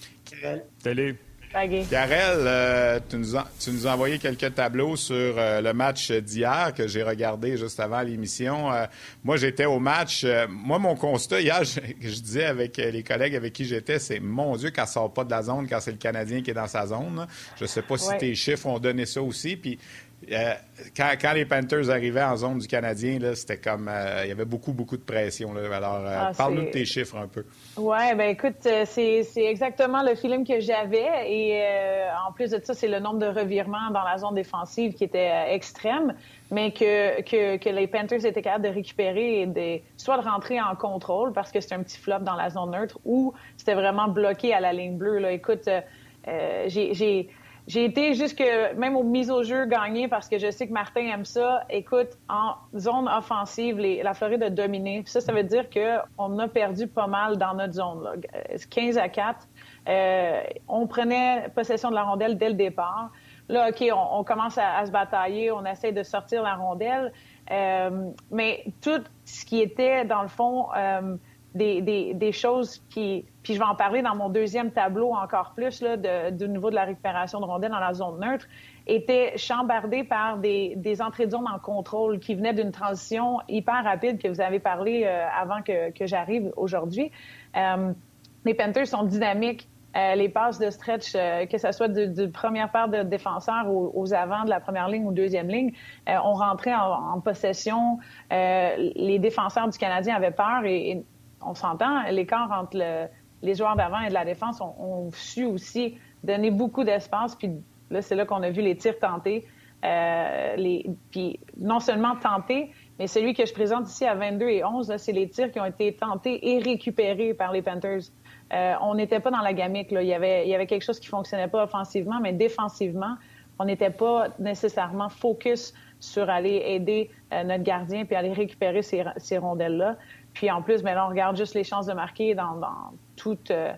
Salut. Garel, euh, tu, nous as, tu, nous as, envoyé quelques tableaux sur euh, le match d'hier que j'ai regardé juste avant l'émission. Euh, moi, j'étais au match. moi, mon constat hier, je, disais avec les collègues avec qui j'étais, c'est mon Dieu, qu'elle sort pas de la zone quand c'est le Canadien qui est dans sa zone. Je sais pas si tes chiffres ont donné ça aussi. Puis euh, quand, les Panthers arrivaient en zone du Canadien, c'était comme. Euh, il y avait beaucoup, beaucoup de pression. Alors, euh, ah, parle-nous de tes chiffres un peu. Oui, ben écoute, c'est exactement le feeling que j'avais. Et en plus de ça, c'est le nombre de revirements dans la zone défensive qui était extrême, mais que, que, les Panthers étaient capables de récupérer et de, soit de rentrer en contrôle parce que c'était un petit flop dans la zone neutre ou c'était vraiment bloqué à la ligne bleue. Là. Écoute, j'ai j'ai été jusque même aux mises au jeu gagnées parce que je sais que Martin aime ça. Écoute, en zone offensive, la Floride a dominé. ça, ça veut dire qu'on a perdu pas mal dans notre zone. Là. 15 à 4. Euh, on prenait possession de la rondelle dès le départ. Là, OK, on, commence à, se batailler, on essaie de sortir la rondelle. Euh, mais tout ce qui était, dans le fond, euh, des, choses qui... Puis je vais en parler dans mon deuxième tableau encore plus, là, de, du niveau de la récupération de rondelles dans la zone neutre, était chambardé par des, entrées de zone en contrôle qui venaient d'une transition hyper rapide que vous avez parlé euh, avant que, j'arrive aujourd'hui. Euh, les Panthers sont dynamiques. Euh, les passes de stretch, que ce soit du, première paire de défenseurs aux, avant de la première ligne ou deuxième ligne, on rentrait en, possession. les défenseurs du Canadien avaient peur et on s'entend, l'écart entre les joueurs d'avant et de la défense ont, su aussi donner beaucoup d'espace. Puis là, c'est là qu'on a vu les tirs tentés. Euh, puis non seulement tentés, mais celui que je présente ici à 22 et 11, c'est les tirs qui ont été tentés et récupérés par les Panthers. Euh, on n'était pas dans la gamique. Il, y avait, quelque chose qui fonctionnait pas offensivement, mais défensivement, on n'était pas nécessairement focus sur aller aider euh, notre gardien puis aller récupérer ces rondelles-là. Puis en plus, là, on regarde juste les chances de marquer dans, tout, euh,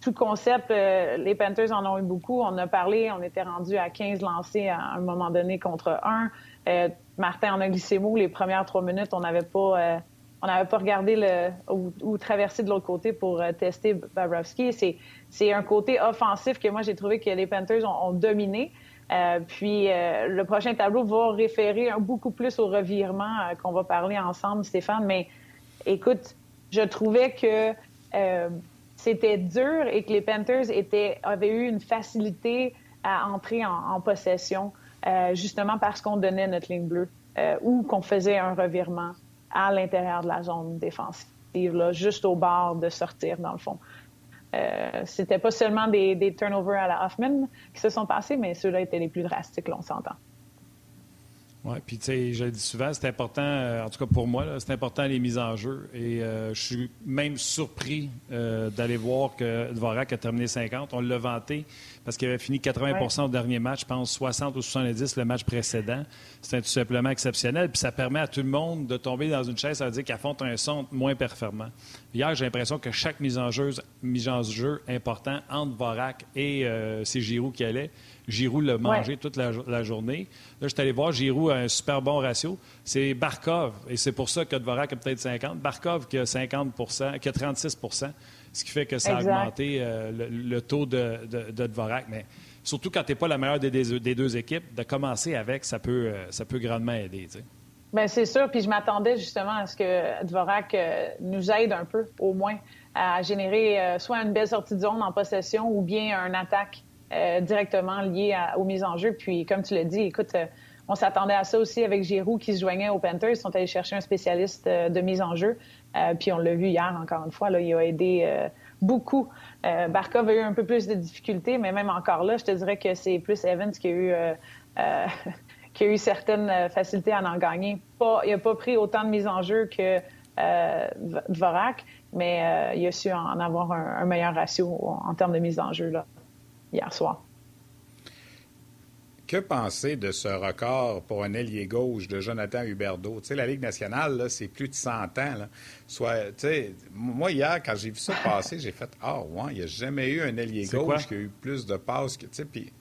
tout concept. Euh, les Panthers en ont eu beaucoup. On a parlé, on était rendu à 15 lancés à un moment donné contre un. Euh, Martin en a glissé mot. Les premières trois minutes, on n'avait pas, on n'avait pas regardé le, ou, traversé de l'autre côté pour tester Babrovski. C'est, un côté offensif que moi, j'ai trouvé que les Panthers ont, dominé. puis le prochain tableau va référer beaucoup plus au revirement qu'on va parler ensemble, Stéphane. Mais écoute, je trouvais que euh, c'était dur et que les Panthers avaient eu une facilité à entrer en, possession, euh, justement parce qu'on donnait notre ligne bleue euh, ou qu'on faisait un revirement à l'intérieur de la zone défensive, là, juste au bord de sortir, dans le fond. Euh, c'était pas seulement des, des, turnovers à la Hoffman qui se sont passés, mais ceux-là étaient les plus drastiques, là, on s'entend. Oui, puis tu sais, je le dis souvent, c'est important, euh, en tout cas pour moi, c'est important les mises en jeu. Et euh, je suis même surpris euh, d'aller voir que Dvorak a terminé 50. On l'a vanté parce qu'il avait fini 80% au dernier match, je pense 60 ou 70 le match précédent. C'est tout simplement exceptionnel. Puis ça permet à tout le monde de tomber dans une chaise, ça veut dire qu'il affronte un centre moins performant. Hier, j'ai l'impression que chaque mise en jeu, mise en jeu important entre Dvorak et c'est Giroud qui allait, Giroud l'a mangé toute la, journée. Là, je suis allé voir, Giroud a un super bon ratio. C'est Barkov, et c'est pour ça que Dvorak a peut-être 50. Barkov qui a 50 qui a 36% ce qui fait que ça a augmenté euh, le, taux de, de, Dvorak. Mais surtout quand tu n'es pas la meilleure des, des, deux équipes, de commencer avec, ça peut, euh, ça peut grandement aider. Bien, c'est sûr. Puis je m'attendais justement à ce que Dvorak euh, nous aide un peu, au moins, à générer soit une belle sortie de zone en possession ou bien une attaque euh, directement lié aux mises en jeu. Puis, comme tu l'as dit, écoute, euh, on s'attendait à ça aussi avec Giroud qui se joignait aux Panthers. Ils sont allés chercher un spécialiste euh, de mise en jeu. puis on l'a vu hier, encore une fois, là, il a aidé beaucoup. Barkov a eu un peu plus de difficultés, mais même encore là, je te dirais que c'est plus Evans qui a eu, qui a eu certaines facilités à en gagner. Il n'a pas pris autant de mise en jeu que Dvorak, mais il a su en avoir un, un meilleur ratio en termes de mise en jeu. Là hier soir. que penser de ce record pour un ailier gauche de Jonathan Huberdeau? Tu sais, la Ligue nationale, c'est plus de 100 ans. Soit, tu sais, moi, hier, quand j'ai vu ça passer, j'ai fait « Ah, ouais, il n'y a jamais eu un ailier gauche qui a eu plus de passes que... » Tu sais, puis,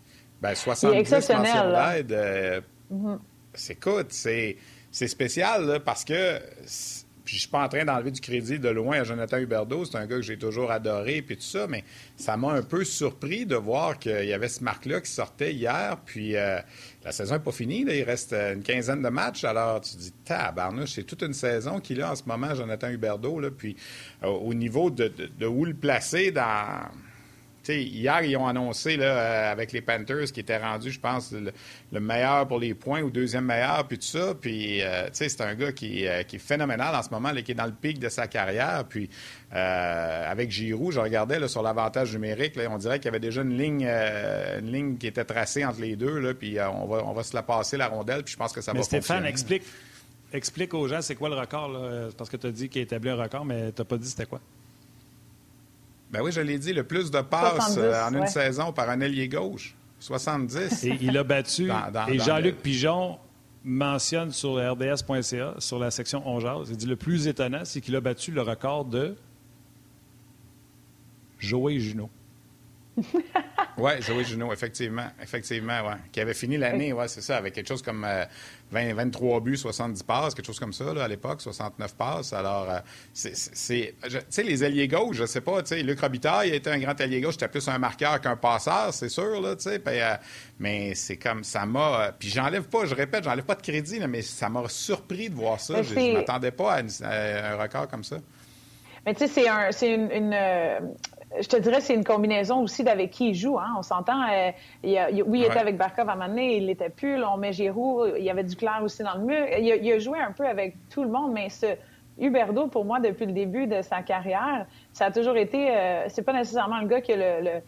ben, 70 mentions d'aide. Euh, mm-hmm. Écoute, c'est spécial, parce que puis je suis pas en train d'enlever du crédit de loin à Jonathan Huberdeau. C'est un gars que j'ai toujours adoré, puis tout ça, mais ça m'a un peu surpris de voir qu'il y avait ce marque-là qui sortait hier. Puis euh, la saison n'est pas finie. Il reste une quinzaine de matchs. Alors tu dis, tabarnouche, c'est toute une saison qu'il a en ce moment, Jonathan Huberdeau. Là, puis euh, au niveau de, de où le placer dans hier, ils ont annoncé là, euh, avec les Panthers qui étaient rendus, je pense, le, meilleur pour les points ou deuxième meilleur, puis tout ça. Puis, euh, c'est un gars qui, euh, qui, est phénoménal en ce moment, qui est dans le pic de sa carrière. Puis, avec Giroud, je regardais sur l'avantage numérique, on dirait qu'il y avait déjà une ligne, une ligne qui était tracée entre les deux. Là, puis, on, va, on va se la passer, la rondelle, puis je pense que ça mais va Stéphane, explique. Explique aux gens c'est quoi le record, parce que tu as dit qu'il a établi un record, mais tu n'as pas dit c'était quoi. Ben oui, je l'ai dit, le plus de passes euh, en une saison par un ailier gauche. 70. Et il a battu. et Jean-Luc Pigeon mentionne sur rds.ca, sur la section On il dit le plus étonnant, c'est qu'il a battu le record de Joey Junot. oui, Joey Junot, effectivement. Effectivement, ouais. Qui avait fini l'année, ouais, c'est ça, avec quelque chose comme 20, euh, 23 buts, 70 passes, quelque chose comme ça, là, à l'époque, 69 passes. Alors, euh, c'est. Tu sais, les alliés gauche, je sais pas, tu sais, Luc Robitaille était un grand allié gauche, c'était plus un marqueur qu'un passeur, c'est sûr, là, tu sais. Euh, mais c'est comme, ça m'a. puis j'enlève pas, je répète, j'enlève pas de crédit, mais ça m'a surpris de voir ça. Je, ne m'attendais pas à, un record comme ça. Mais tu sais, c'est une, je te dirais c'est une combinaison aussi d'avec qui il joue. Hein. On s'entend. Euh, oui, il était avec Barkov à un moment donné, il l'était plus. on met Giroud, il y avait du clair aussi dans le mur. Il a, joué un peu avec tout le monde, mais ce Huberdo, pour moi, depuis le début de sa carrière, ça a toujours été. Euh, c'est pas nécessairement le gars qui a le le,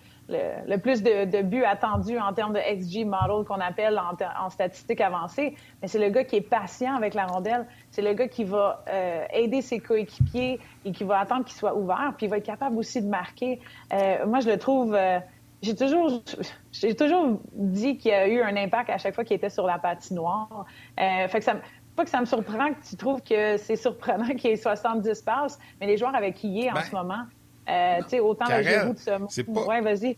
plus de, buts attendus en termes de XG model qu'on appelle en, statistiques avancées, mais c'est le gars qui est patient avec la rondelle. C'est le gars qui va euh, aider ses coéquipiers et qui va attendre qu'il soit ouvert, puis il va être capable aussi de marquer. Euh, moi, je le trouve. Euh, j'ai toujours, j'ai toujours dit qu'il y a eu un impact à chaque fois qu'il était sur la patinoire. fait que ça, pas que ça me surprend que tu trouves que c'est surprenant qu'il ait 70 passes, mais les joueurs avec qui il est en ben, ce moment, euh, tu sais, autant le Giroud de ce monde. Ouais, vas-y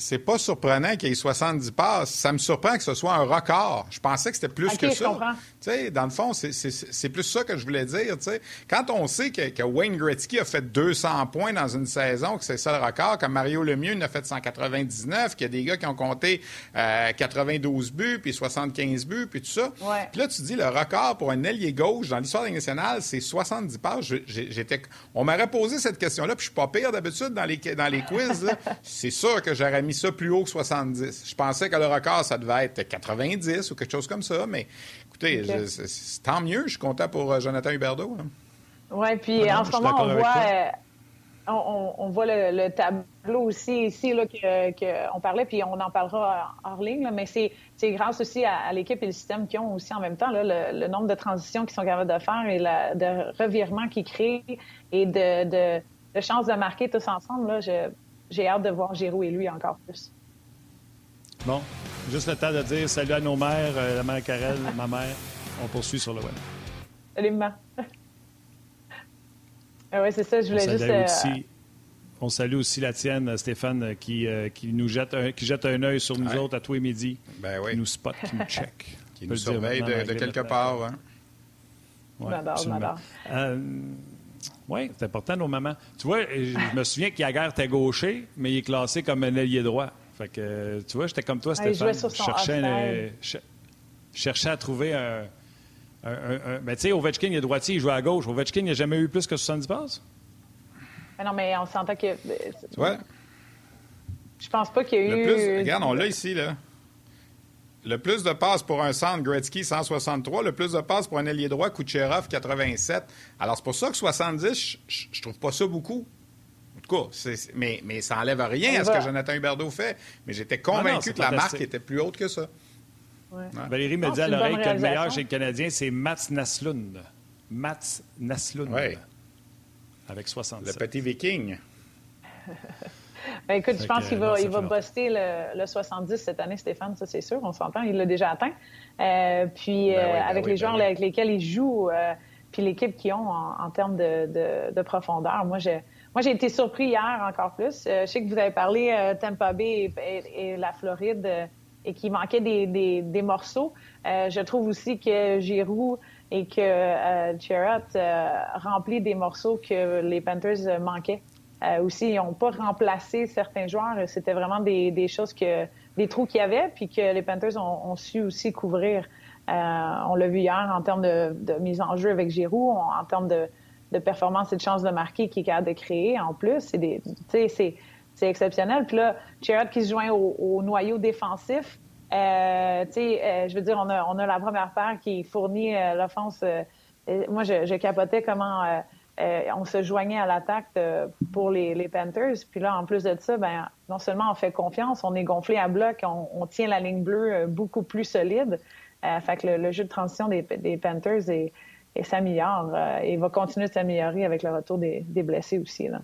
c'est pas surprenant qu'il y ait 70 passes. Ça me surprend que ce soit un record. Je pensais que c'était plus que ça. dans le fond, c'est plus ça que je voulais dire. Quand on sait que, Wayne Gretzky a fait 200 points dans une saison, que c'est ça le record, comme Mario Lemieux en a fait 199, qu'il y a des gars qui ont compté 92 euh, buts, puis 75 buts, puis tout ça. Puis là, tu dis le record pour un ailier gauche dans l'histoire nationale, c'est 70 passes. J'étais, on m'aurait posé cette question-là, puis je suis pas pire d'habitude dans les, dans les quiz. c'est sûr que j'aurais mis ça plus haut que 70. Je pensais que le record, ça devait être 90 ou quelque chose comme ça, mais écoutez, tant mieux. Je suis content pour euh, Jonathan Huberdeau. Oui, puis ah en ce moment, on voit, euh, on, voit le, tableau aussi ici là, que, on parlait, puis on en parlera hors ligne, mais c'est, grâce aussi à, l'équipe et le système qui ont aussi en même temps le, nombre de transitions qu'ils sont capables de faire et la, de revirements qu'ils créent et de, de, chances de marquer tous ensemble. Là, je, j'ai hâte de voir Giroud et lui encore plus. Bon, juste le temps de dire salut à nos mères, euh, la mère Karel, ma mère. On poursuit sur le web. Salut, maman. ah oui, c'est ça, je voulais on juste. Euh, aussi, on salue aussi la tienne, Stéphane, qui, euh, qui nous jette un, qui jette un œil sur nous autres à tous les midis. Ben oui. Qui nous spot, qui nous check. qui nous surveille de, de, quelque part. Hein? Ouais, m'adore, m'adore. Oui, c'est important, nos mamans. Tu vois, je me souviens qu'Yaguerre était gaucher, mais il est classé comme un ailier droit. Fait que, tu vois, j'étais comme toi, Stéphane. je cherchais, cherchais à trouver un. un, ben, tu sais, Ovechkin, il est droitier, il joue à gauche. Ovechkin, il n'a jamais eu plus que 70 passes? Mais non, mais on s'entend que. Tu vois? Je pense pas qu'il y a eu. regarde, on l'a ici, là. Le plus de passes pour un centre, Gretzky, 163. Le plus de passes pour un ailier droit, Kucherov, 87. Alors, c'est pour ça que 70, je, ne trouve pas ça beaucoup. En tout cas, mais, mais ça n'enlève rien à ce que Jonathan Huberdeau fait. Mais j'étais convaincu que la marque était plus haute que ça. Valérie me dit à l'oreille que le meilleur chez le Canadien, c'est Mats Naslund. Mats Naslund. Oui. Avec 70. Le petit viking. Ben, écoute, je pense qu'il va, il va buster le, 70 cette année, Stéphane, ça c'est sûr, on s'entend, il l'a déjà atteint. Euh, puis ben euh, ben avec les joueurs avec lesquels il joue, euh, puis l'équipe qu'ils ont en, termes de, profondeur, moi j'ai, moi j'ai été surpris hier encore plus. je sais que vous avez parlé Tampa Bay et, la Floride et qu'il manquait des, des morceaux. je trouve aussi que Giroud et que euh, remplit des morceaux que les Panthers manquaient. Euh, aussi, ils n'ont pas remplacé certains joueurs. C'était vraiment des, des, choses que des trous qu'il y avait, puis que les Panthers ont, su aussi couvrir. Euh, on l'a vu hier en termes de, de, mise en jeu avec Giroud, en termes de, de performance et de chance de marquer qu'il est capable de créer. En plus, c'est exceptionnel. Puis là, Jarrett qui se joint au, au noyau défensif, euh, euh, je veux dire, on a, on a la première paire qui fournit euh, l'offense. Euh, moi, je, je, capotais comment on se joignait à l'attaque pour les, Panthers. Puis là, en plus de ça, ben, non seulement on fait confiance, on est gonflé à bloc, on, tient la ligne bleue beaucoup plus solide. fait que le, jeu de transition des, Panthers est s'améliore et va continuer de s'améliorer avec le retour des, blessés aussi. Là.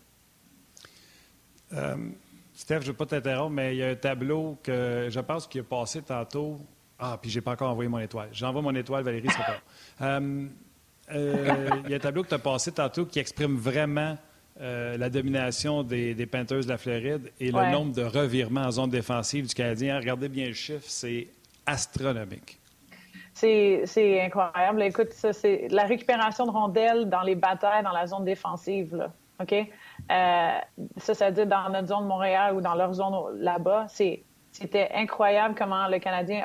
Steph, je ne veux pas t'interrompre, mais il y a un tableau que je pense qu'il a passé tantôt. Ah, puis je n'ai pas encore envoyé mon étoile. J'envoie mon étoile, Valérie, c'est pas. Euh, il y a un tableau que tu as passé tantôt qui exprime vraiment euh, la domination des, Panthers de la Floride et le nombre de revirements en zone défensive du Canadien. Regardez bien le chiffre, c'est astronomique. C'est incroyable. Écoute, ça, c'est la récupération de rondelles dans les batailles dans la zone défensive. Là. OK? Euh, ça, ça veut dire dans notre zone de Montréal ou dans leur zone là-bas. C'était incroyable comment le Canadien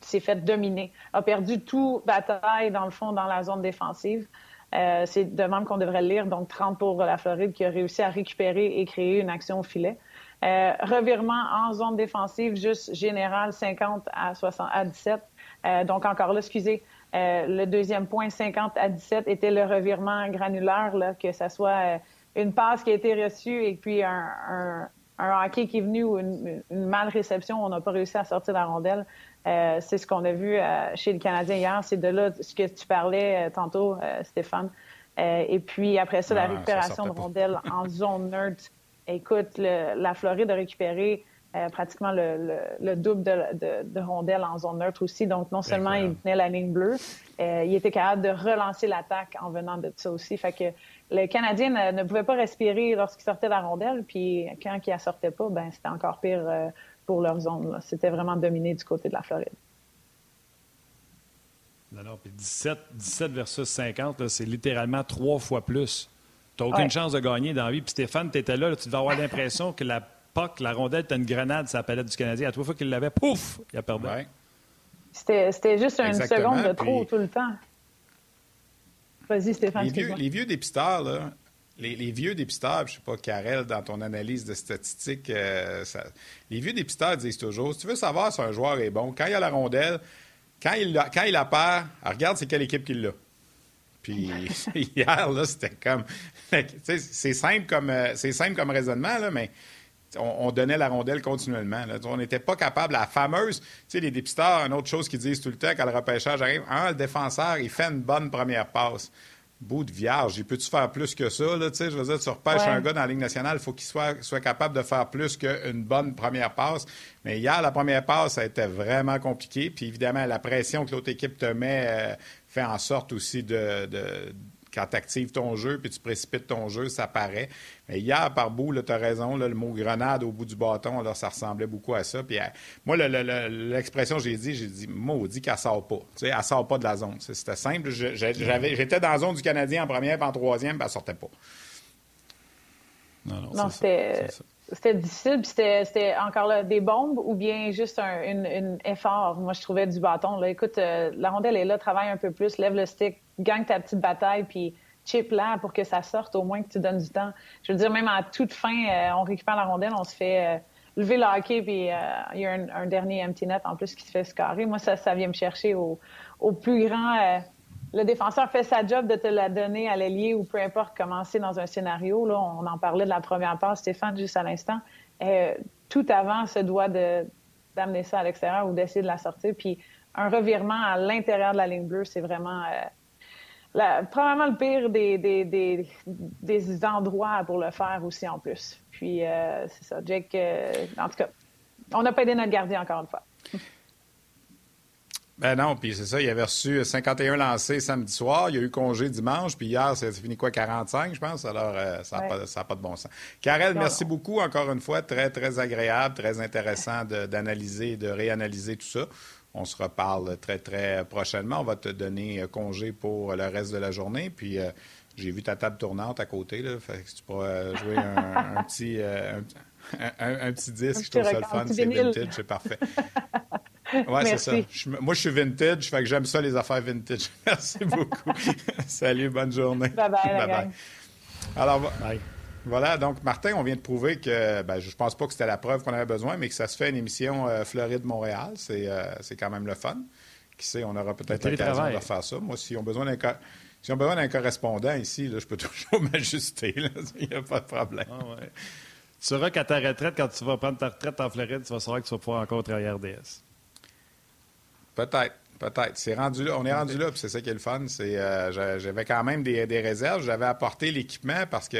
s'est fait dominer, a perdu tout bataille, dans le fond, dans la zone défensive. Euh, c'est de même qu'on devrait lire, donc 30 pour la Floride qui a réussi à récupérer et créer une action au filet. Euh, revirement en zone défensive, juste général, 50 à, 60, à 17. Euh, donc encore là, excusez, euh, le deuxième point, 50 à 17, était le revirement granulaire, là, que ça soit euh, une passe qui a été reçue et puis un, hockey qui est venu ou une, mal réception, on n'a pas réussi à sortir la rondelle. Euh, c'est ce qu'on a vu chez le Canadien hier. C'est de là ce que tu parlais tantôt, Stéphane. et puis après ça, la récupération de rondelles en zone neutre. Écoute, la Floride a récupéré euh, pratiquement le, double de, rondelles en zone neutre aussi. Donc, non seulement il tenait la ligne bleue, euh, il était capable de relancer l'attaque en venant de ça aussi. Fait que le Canadien ne, pouvait pas respirer lorsqu'il sortait la rondelle, puis quand il ne sortait pas, ben c'était encore pire euh, pour leur zone. C'était vraiment dominé du côté de la Floride. Non, non, puis 17, 17 versus 50, c'est littéralement trois fois plus. Tu n'as aucune chance de gagner dans la vie. Puis Stéphane, tu étais là, tu devais avoir l'impression que la la rondelle était une grenade sur la palette du Canadien. À trois fois qu'il l'avait, pouf, il a perdu. C'était juste une seconde de trop tout le temps. Vas-y, Stéphane. Les vieux, les vieux dépisteurs, là, les, vieux dépisteurs, je ne sais pas, Karel, dans ton analyse de statistiques, euh, les vieux dépisteurs disent toujours si tu veux savoir si un joueur est bon, quand il a la rondelle, quand il, la, quand il la perd, regarde c'est quelle équipe qui l'a. Puis hier, là, c'était comme. c'est simple comme, euh, c'est simple comme raisonnement, là, mais on, donnait la rondelle continuellement. On n'était pas capable. La fameuse, tu sais, les dépisteurs, une autre chose qu'ils disent tout le temps quand le repêchage arrive, un, le défenseur, il fait une bonne première passe. Bout de vierge, il peut-tu faire plus que ça? Là, je veux dire, tu repêches un gars dans la Ligue nationale, il faut qu'il soit, soit capable de faire plus qu'une bonne première passe. Mais hier, la première passe, ça a été vraiment compliqué. Puis évidemment, la pression que l'autre équipe te met euh, fait en sorte aussi de quand tu actives ton jeu puis tu précipites ton jeu, ça paraît. Mais hier, par bout, tu as raison, le mot grenade au bout du bâton, là, ça ressemblait beaucoup à ça. Puis euh, moi, l'expression j'ai dit, j'ai dit, maudit qu'elle sort pas. Tu sais, elle sort pas de la zone. C'était simple. J'étais dans la zone du Canadien en première, puis en troisième, puis elle sortait pas. Non, non, non c'était c'était difficile, puis c'était encore là des bombes ou bien juste un effort? Moi, je trouvais du bâton. Là. Écoute, euh, la rondelle est là, travaille un peu plus, lève le stick, gagne ta petite bataille, puis chip là pour que ça sorte, au moins que tu donnes du temps. Je veux dire, même à toute fin, euh, on récupère la rondelle, on se fait euh, lever le hockey, puis il y a un, dernier empty net en plus qui se fait scarrer. Moi, ça, ça vient me chercher au plus grand le défenseur fait sa job de te la donner à l'ailier ou peu importe comment c'est dans un scénario. Là, on en parlait de la première passe, Stéphane, juste à l'instant. Euh, tout avant se doit d'amener ça à l'extérieur ou d'essayer de la sortir. Puis un revirement à l'intérieur de la ligne bleue, c'est vraiment... Euh, probablement le pire des, des, des, endroits pour le faire aussi en plus. Puis, euh, c'est ça. Jake, en tout cas, on n'a pas aidé notre gardien encore une fois. Ben non, puis c'est ça, il avait reçu 51 lancés samedi soir, il y a eu congé dimanche, puis hier, c'est fini quoi, 45, je pense, alors euh, ça n'a pas, pas, de bon sens. Karel, merci beaucoup encore une fois, très, très agréable, très intéressant d'analyser, de, de réanalyser tout ça. On se reparle très, très prochainement. On va te donner congé pour le reste de la journée, puis... Euh, j'ai vu ta table tournante à côté, là. Fait que tu pourras jouer un, petit, euh, un, petit disque. Je trouve ça le fun. C'est vintage, c'est parfait. Oui, c'est ça. moi, je suis vintage, fait que j'aime ça, les affaires vintage. Merci beaucoup. Salut, bonne journée. Bye-bye. bye Alors, voilà. Donc, Martin, on vient de prouver que ben, je pense pas que c'était la preuve qu'on avait besoin, mais que ça se fait une émission euh, Floride-Montréal. Euh, c'est quand même le fun. Qui sait, on aura peut-être l'occasion de faire ça. Moi, si on besoin d'un si on a besoin d'un correspondant ici, là, je peux toujours m'ajuster. Il n'y a pas de problème. Ah tu sauras qu'à ta retraite, quand tu vas prendre ta retraite en Floride, tu vas savoir que tu vas pouvoir encore travailler à RDS. Peut-être. Peut-être. C'est rendu là. On est rendu là, puis c'est ça qui est le fun. C'est, euh, j'avais quand même des, réserves. J'avais apporté l'équipement parce que,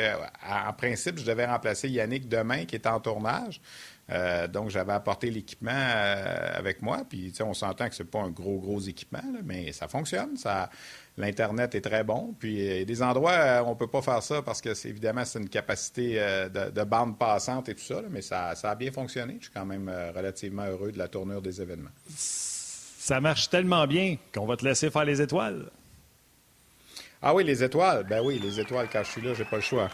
en principe, je devais remplacer Yannick demain, qui est en tournage. Euh, donc, j'avais apporté l'équipement euh, avec moi. Puis, on s'entend que c'est pas un gros, gros équipement, mais ça fonctionne. Ça, L'Internet est très bon. Puis, il y a des endroits où on peut pas faire ça parce que, c'est, évidemment, c'est une capacité de, bande passante et tout ça. mais ça, ça, a bien fonctionné. Je suis quand même relativement heureux de la tournure des événements. Ça marche tellement bien qu'on va te laisser faire les étoiles. Ah oui, les étoiles. Ben oui, les étoiles, quand je suis là, j'ai pas le choix.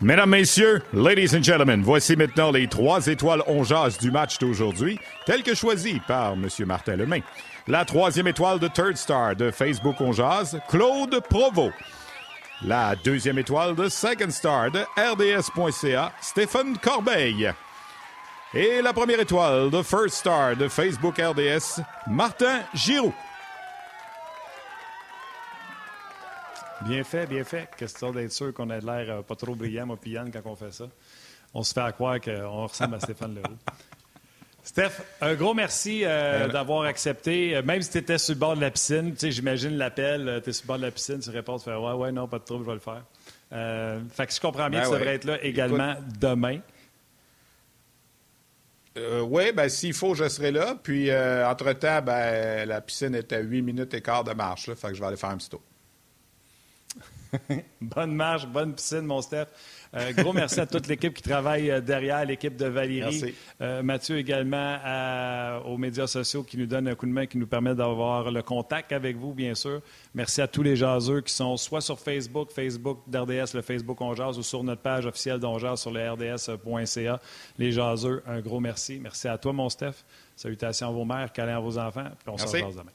Mesdames, Messieurs, Ladies and Gentlemen, voici maintenant les trois étoiles on du match d'aujourd'hui, telles que choisies par M. Martin Lemay. La troisième étoile de Third Star de Facebook On Claude Provo. La deuxième étoile de Second Star de RDS.ca, Stéphane Corbeil. Et la première étoile de First Star de Facebook RDS, Martin Giroux. Bien fait, bien fait. Question d'être sûr qu'on ait l'air euh, pas trop brillant, moi, Yann, quand on fait ça. On se fait à croire qu'on ressemble à Stéphane Leroux. Steph, un gros merci euh, d'avoir accepté. Euh, même si tu étais sur le bord de la piscine, tu sais, j'imagine l'appel, tu es sur le bord de la piscine, tu réponds, tu fais Ouais, ouais, non, pas de trouble, je vais le faire. fait que je comprends bien ben que ça devrait être là également demain. Euh, oui, ben, s'il faut, je serai là. Puis, euh, entre-temps, ben, la piscine est à 8 minutes et quart de marche. Là, fait que je vais aller faire un petit tour. bonne marche, bonne piscine, mon Steph. Euh, gros merci à toute l'équipe qui travaille euh, derrière, l'équipe de Valérie. Euh, Mathieu également aux médias sociaux qui nous donne un coup de main, qui nous permet d'avoir le contact avec vous, bien sûr. Merci à tous les jaseux qui sont soit sur Facebook, Facebook d'RDS, le Facebook On ou sur notre page officielle d'On sur le rds.ca. Les jaseux, un gros merci. Merci à toi, mon Steph. Salutations à vos mères, câlins à vos enfants. Puis on se demain.